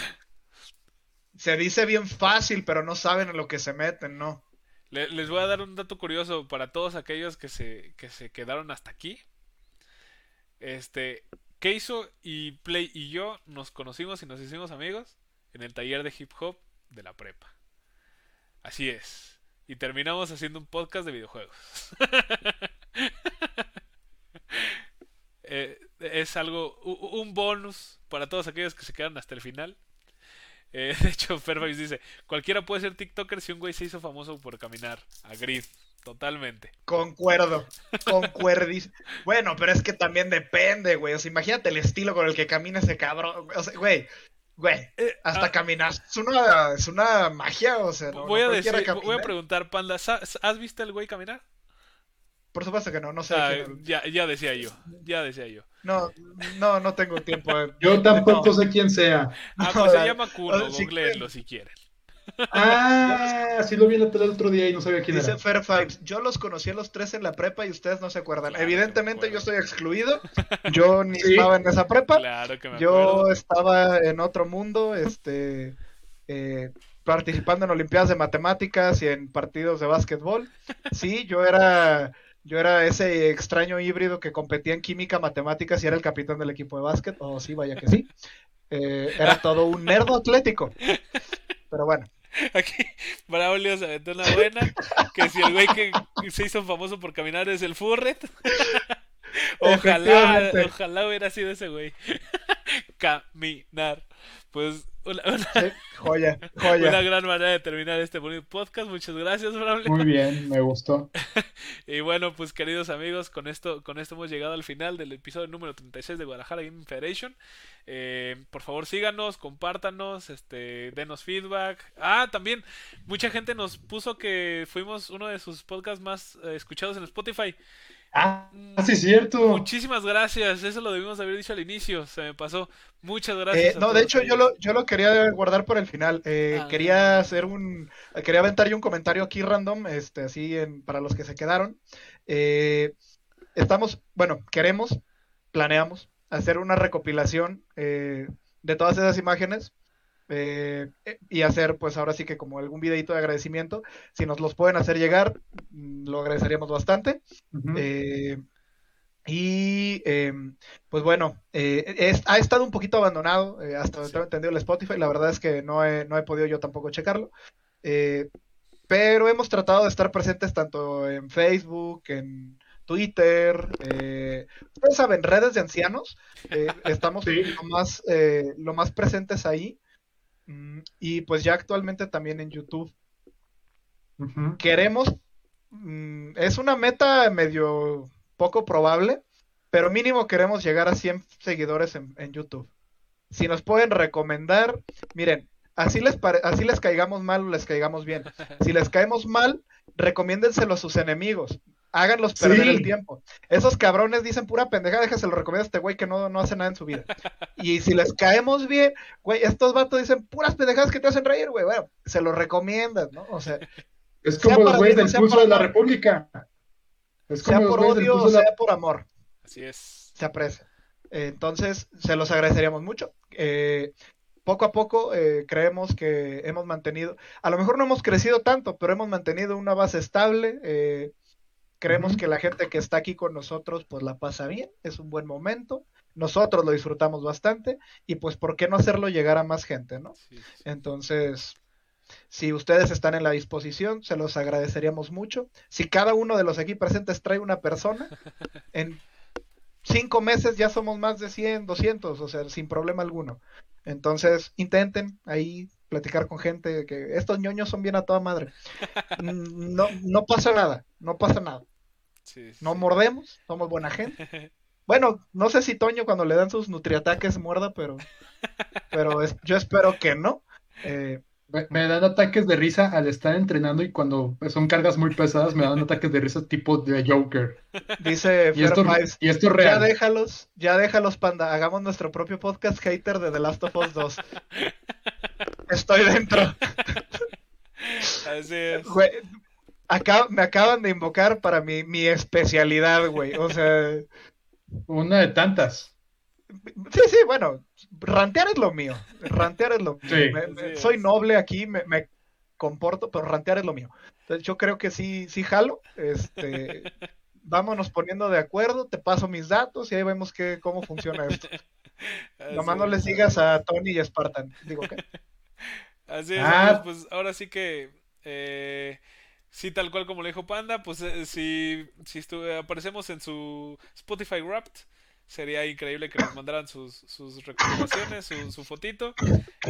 C: Se dice bien fácil, pero no saben en lo que se meten, ¿no?
A: Les voy a dar un dato curioso para todos aquellos que se, que se quedaron hasta aquí. Este, Keizo y Play y yo nos conocimos y nos hicimos amigos en el taller de hip hop de la prepa. Así es. Y terminamos haciendo un podcast de videojuegos. Eh, es algo, un bonus para todos aquellos que se quedan hasta el final. Eh, de hecho, Fairfax dice, cualquiera puede ser TikToker si un güey se hizo famoso por caminar. A Grid. Totalmente.
C: Concuerdo, concuerdis. bueno, pero es que también depende, güey. O sea, imagínate el estilo con el que camina ese cabrón. O sea, güey, güey, eh, hasta ah. caminar. Es una, es una magia, o sea, no,
A: voy, a decir, voy a preguntar, Panda, ¿has visto el güey caminar?
C: Por supuesto que no, no sé.
A: Ah, ya, ya decía yo, ya decía yo.
C: No, no, no tengo tiempo.
B: yo tampoco sé quién sea.
A: Ah, pues se llama Kuno, googleenlo si quieren.
B: Ah, sí lo vi en la tele el otro día y no sabía quién
C: Dice Fairfax, yo los conocí a los tres en la prepa y ustedes no se acuerdan. Evidentemente yo estoy excluido. Yo ni estaba en esa prepa. yo estaba en otro mundo, este, eh, participando en Olimpiadas de Matemáticas y en partidos de básquetbol. Sí, yo era yo era ese extraño híbrido que competía en química, matemáticas y era el capitán del equipo de básquet. Oh, sí, vaya que sí. Eh, era todo un nerdo atlético. Pero bueno.
A: Aquí Braulio se aventó una buena. Que si el güey que se hizo famoso por caminar es el Furret. ojalá, ojalá hubiera sido ese güey. Caminar. Pues una,
C: joya, joya.
A: Una gran manera de terminar este bonito podcast. Muchas gracias,
B: Muy bien, me gustó.
A: y bueno, pues queridos amigos, con esto, con esto hemos llegado al final del episodio número 36 de Guadalajara Gaming Federation. Eh, por favor, síganos, compártanos, este, denos feedback. Ah, también, mucha gente nos puso que fuimos uno de sus podcasts más eh, escuchados en Spotify.
B: Ah, sí, es cierto.
A: Muchísimas gracias. Eso lo debimos haber dicho al inicio. Se me pasó. Muchas gracias.
C: Eh, no, de hecho, yo lo, yo lo quería guardar por el final. Eh, ah. Quería hacer un. Quería aventar yo un comentario aquí random, este, así en, para los que se quedaron. Eh, estamos, bueno, queremos, planeamos hacer una recopilación de todas esas imágenes eh, y hacer pues ahora sí que como algún videito de agradecimiento. Si nos los pueden hacer llegar, mm, lo agradeceríamos bastante. Eh, y pues bueno, eh, ha estado un poquito abandonado, hasta donde tengo entendido el Spotify, la verdad es que no he, no he podido yo tampoco checarlo. pero hemos tratado de estar presentes tanto en Facebook, en Twitter, ustedes saben, redes de ancianos, estamos lo, más, lo más presentes ahí. Mm, y pues ya actualmente también en YouTube. Queremos, mm, es una meta medio poco probable, pero mínimo queremos llegar a 100 seguidores en, YouTube. Si nos pueden recomendar, miren, así les, así les caigamos mal o les caigamos bien. Si les caemos mal, recomiéndenselo a sus enemigos háganlos perder el tiempo. Esos cabrones dicen pura pendeja, déjase lo recomiendo a este güey que no, no hace nada en su vida. Y si les caemos bien, güey, estos vatos dicen puras pendejadas que te hacen reír, güey, bueno, se lo recomiendas, ¿no? O sea.
B: Es como los güeyes del pulso de la República.
C: Es como sea por odio o sea por amor.
A: Así es.
C: Se aprecia. entonces, se los agradeceríamos mucho. Eh, poco a poco eh, creemos que hemos mantenido, a lo mejor no hemos crecido tanto, pero hemos mantenido una base estable. Eh, Creemos que la gente que está aquí con nosotros pues la pasa bien, es un buen momento, nosotros lo disfrutamos bastante y pues ¿por qué no hacerlo llegar a más gente, no? Entonces, si ustedes están en la disposición, se los agradeceríamos mucho. Si cada uno de los aquí presentes trae una persona, en cinco meses ya somos más de 100, 200, o sea, sin problema alguno. Entonces, intenten ahí platicar con gente que estos ñoños son bien a toda madre. No, no pasa nada, no pasa nada. No mordemos, somos buena gente. Bueno, no sé si Toño cuando le dan sus nutriataques muerda, pero, pero yo espero que no. Eh,
B: me, dan ataques de risa al estar entrenando y cuando son cargas muy pesadas me dan ataques de risa tipo de Joker.
C: Dice
B: y esto, y esto es real.
C: Ya déjalos, ya déjalos, panda. Hagamos nuestro propio podcast hater de The Last of Us 2. Estoy dentro.
A: Así es
C: me acaban de invocar para mi, mi especialidad, güey. O sea.
B: Una de tantas.
C: Sí, sí, bueno, rantear es lo mío. Rantear es lo mío. soy noble aquí, me, me, comporto, pero rantear es lo mío. Entonces yo creo que sí, sí jalo. Este, vámonos poniendo de acuerdo, te paso mis datos y ahí vemos que, cómo funciona esto. Nomás no le sigas a Tony y a Spartan. Digo, ¿qué?
A: Así es, ah. pues ahora sí que eh, Sí, tal cual como le dijo Panda, pues eh, si, si aparecemos en su Spotify Wrapped, sería increíble que nos mandaran sus, sus recomendaciones, su, fotito,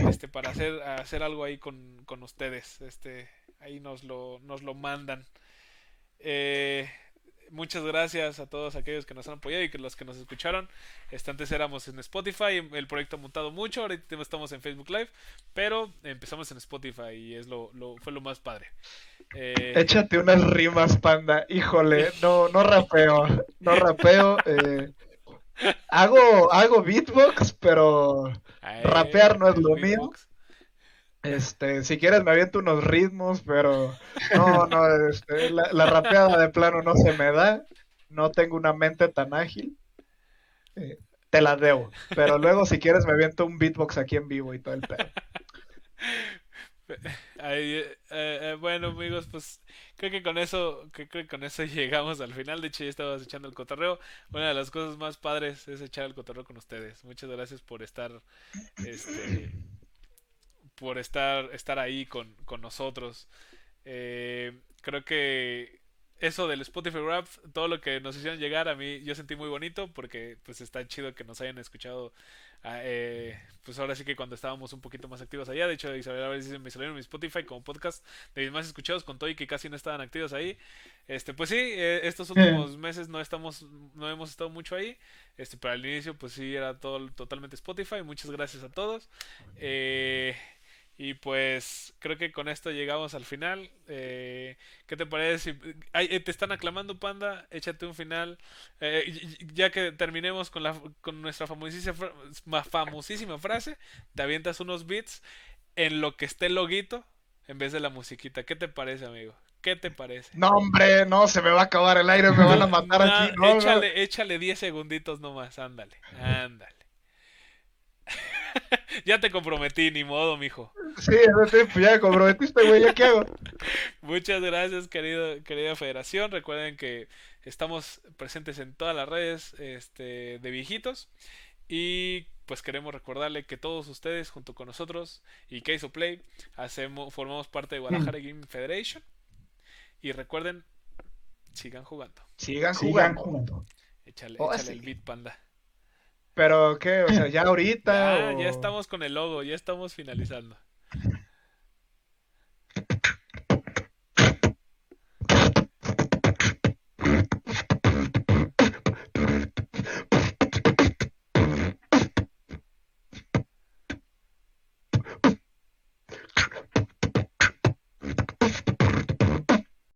A: este, para hacer, hacer algo ahí con, con ustedes. Este, ahí nos lo, nos lo mandan. Eh, muchas gracias a todos aquellos que nos han apoyado y que los que nos escucharon. Este, antes éramos en Spotify, el proyecto ha mutado mucho, ahorita estamos en Facebook Live, pero empezamos en Spotify y es lo, lo fue lo más padre.
C: Eh... Échate unas rimas, panda. Híjole, no, no rapeo, no rapeo. Eh... Hago, hago beatbox, pero rapear no es lo mío. Este, si quieres me aviento unos ritmos, pero no, no, este, la, rapeada de plano no se me da. No tengo una mente tan ágil. Eh, te la debo. Pero luego si quieres me aviento un beatbox aquí en vivo y todo el pedo.
A: Eh, eh, bueno amigos, pues creo que con eso, creo que con eso llegamos al final. De hecho ya estabas echando el cotorreo. Una de las cosas más padres es echar el cotorreo con ustedes. Muchas gracias por estar este por estar, estar ahí con, nosotros. Eh, creo que eso del Spotify Rap, todo lo que nos hicieron llegar a mí, yo sentí muy bonito porque pues está chido que nos hayan escuchado. Ah, eh, pues ahora sí que cuando estábamos un poquito más activos allá, de hecho Isabel a veces me salieron mi Spotify como podcast de mis más escuchados con todo y que casi no estaban activos ahí. Este, pues sí, eh, estos últimos meses no estamos, no hemos estado mucho ahí. Este, pero al inicio pues sí era todo totalmente Spotify. Muchas gracias a todos. Eh, y pues creo que con esto llegamos al final. Eh, ¿Qué te parece? Si, eh, te están aclamando, Panda. Échate un final. Eh, ya que terminemos con, la, con nuestra famosísima, famosísima frase, te avientas unos beats en lo que esté el loguito en vez de la musiquita. ¿Qué te parece, amigo? ¿Qué te parece?
C: No, hombre, no, se me va a acabar el aire, me van a matar aquí.
A: échale, échale 10 segunditos nomás, ándale, ándale. ya te comprometí, ni modo, mijo.
C: Sí, ya me comprometiste, güey, ¿ya qué hago?
A: Muchas gracias, querido, querida federación. Recuerden que estamos presentes en todas las redes este, de viejitos. Y pues queremos recordarle que todos ustedes, junto con nosotros y Case of Play, hacemos, formamos parte de Guadalajara mm. Game Federation. Y recuerden, sigan jugando.
C: Sigan jugando.
A: Échale, oh, échale el beat, panda.
C: Pero, ¿qué? O sea, ya ahorita.
A: Ya, ya estamos con el logo, ya estamos finalizando.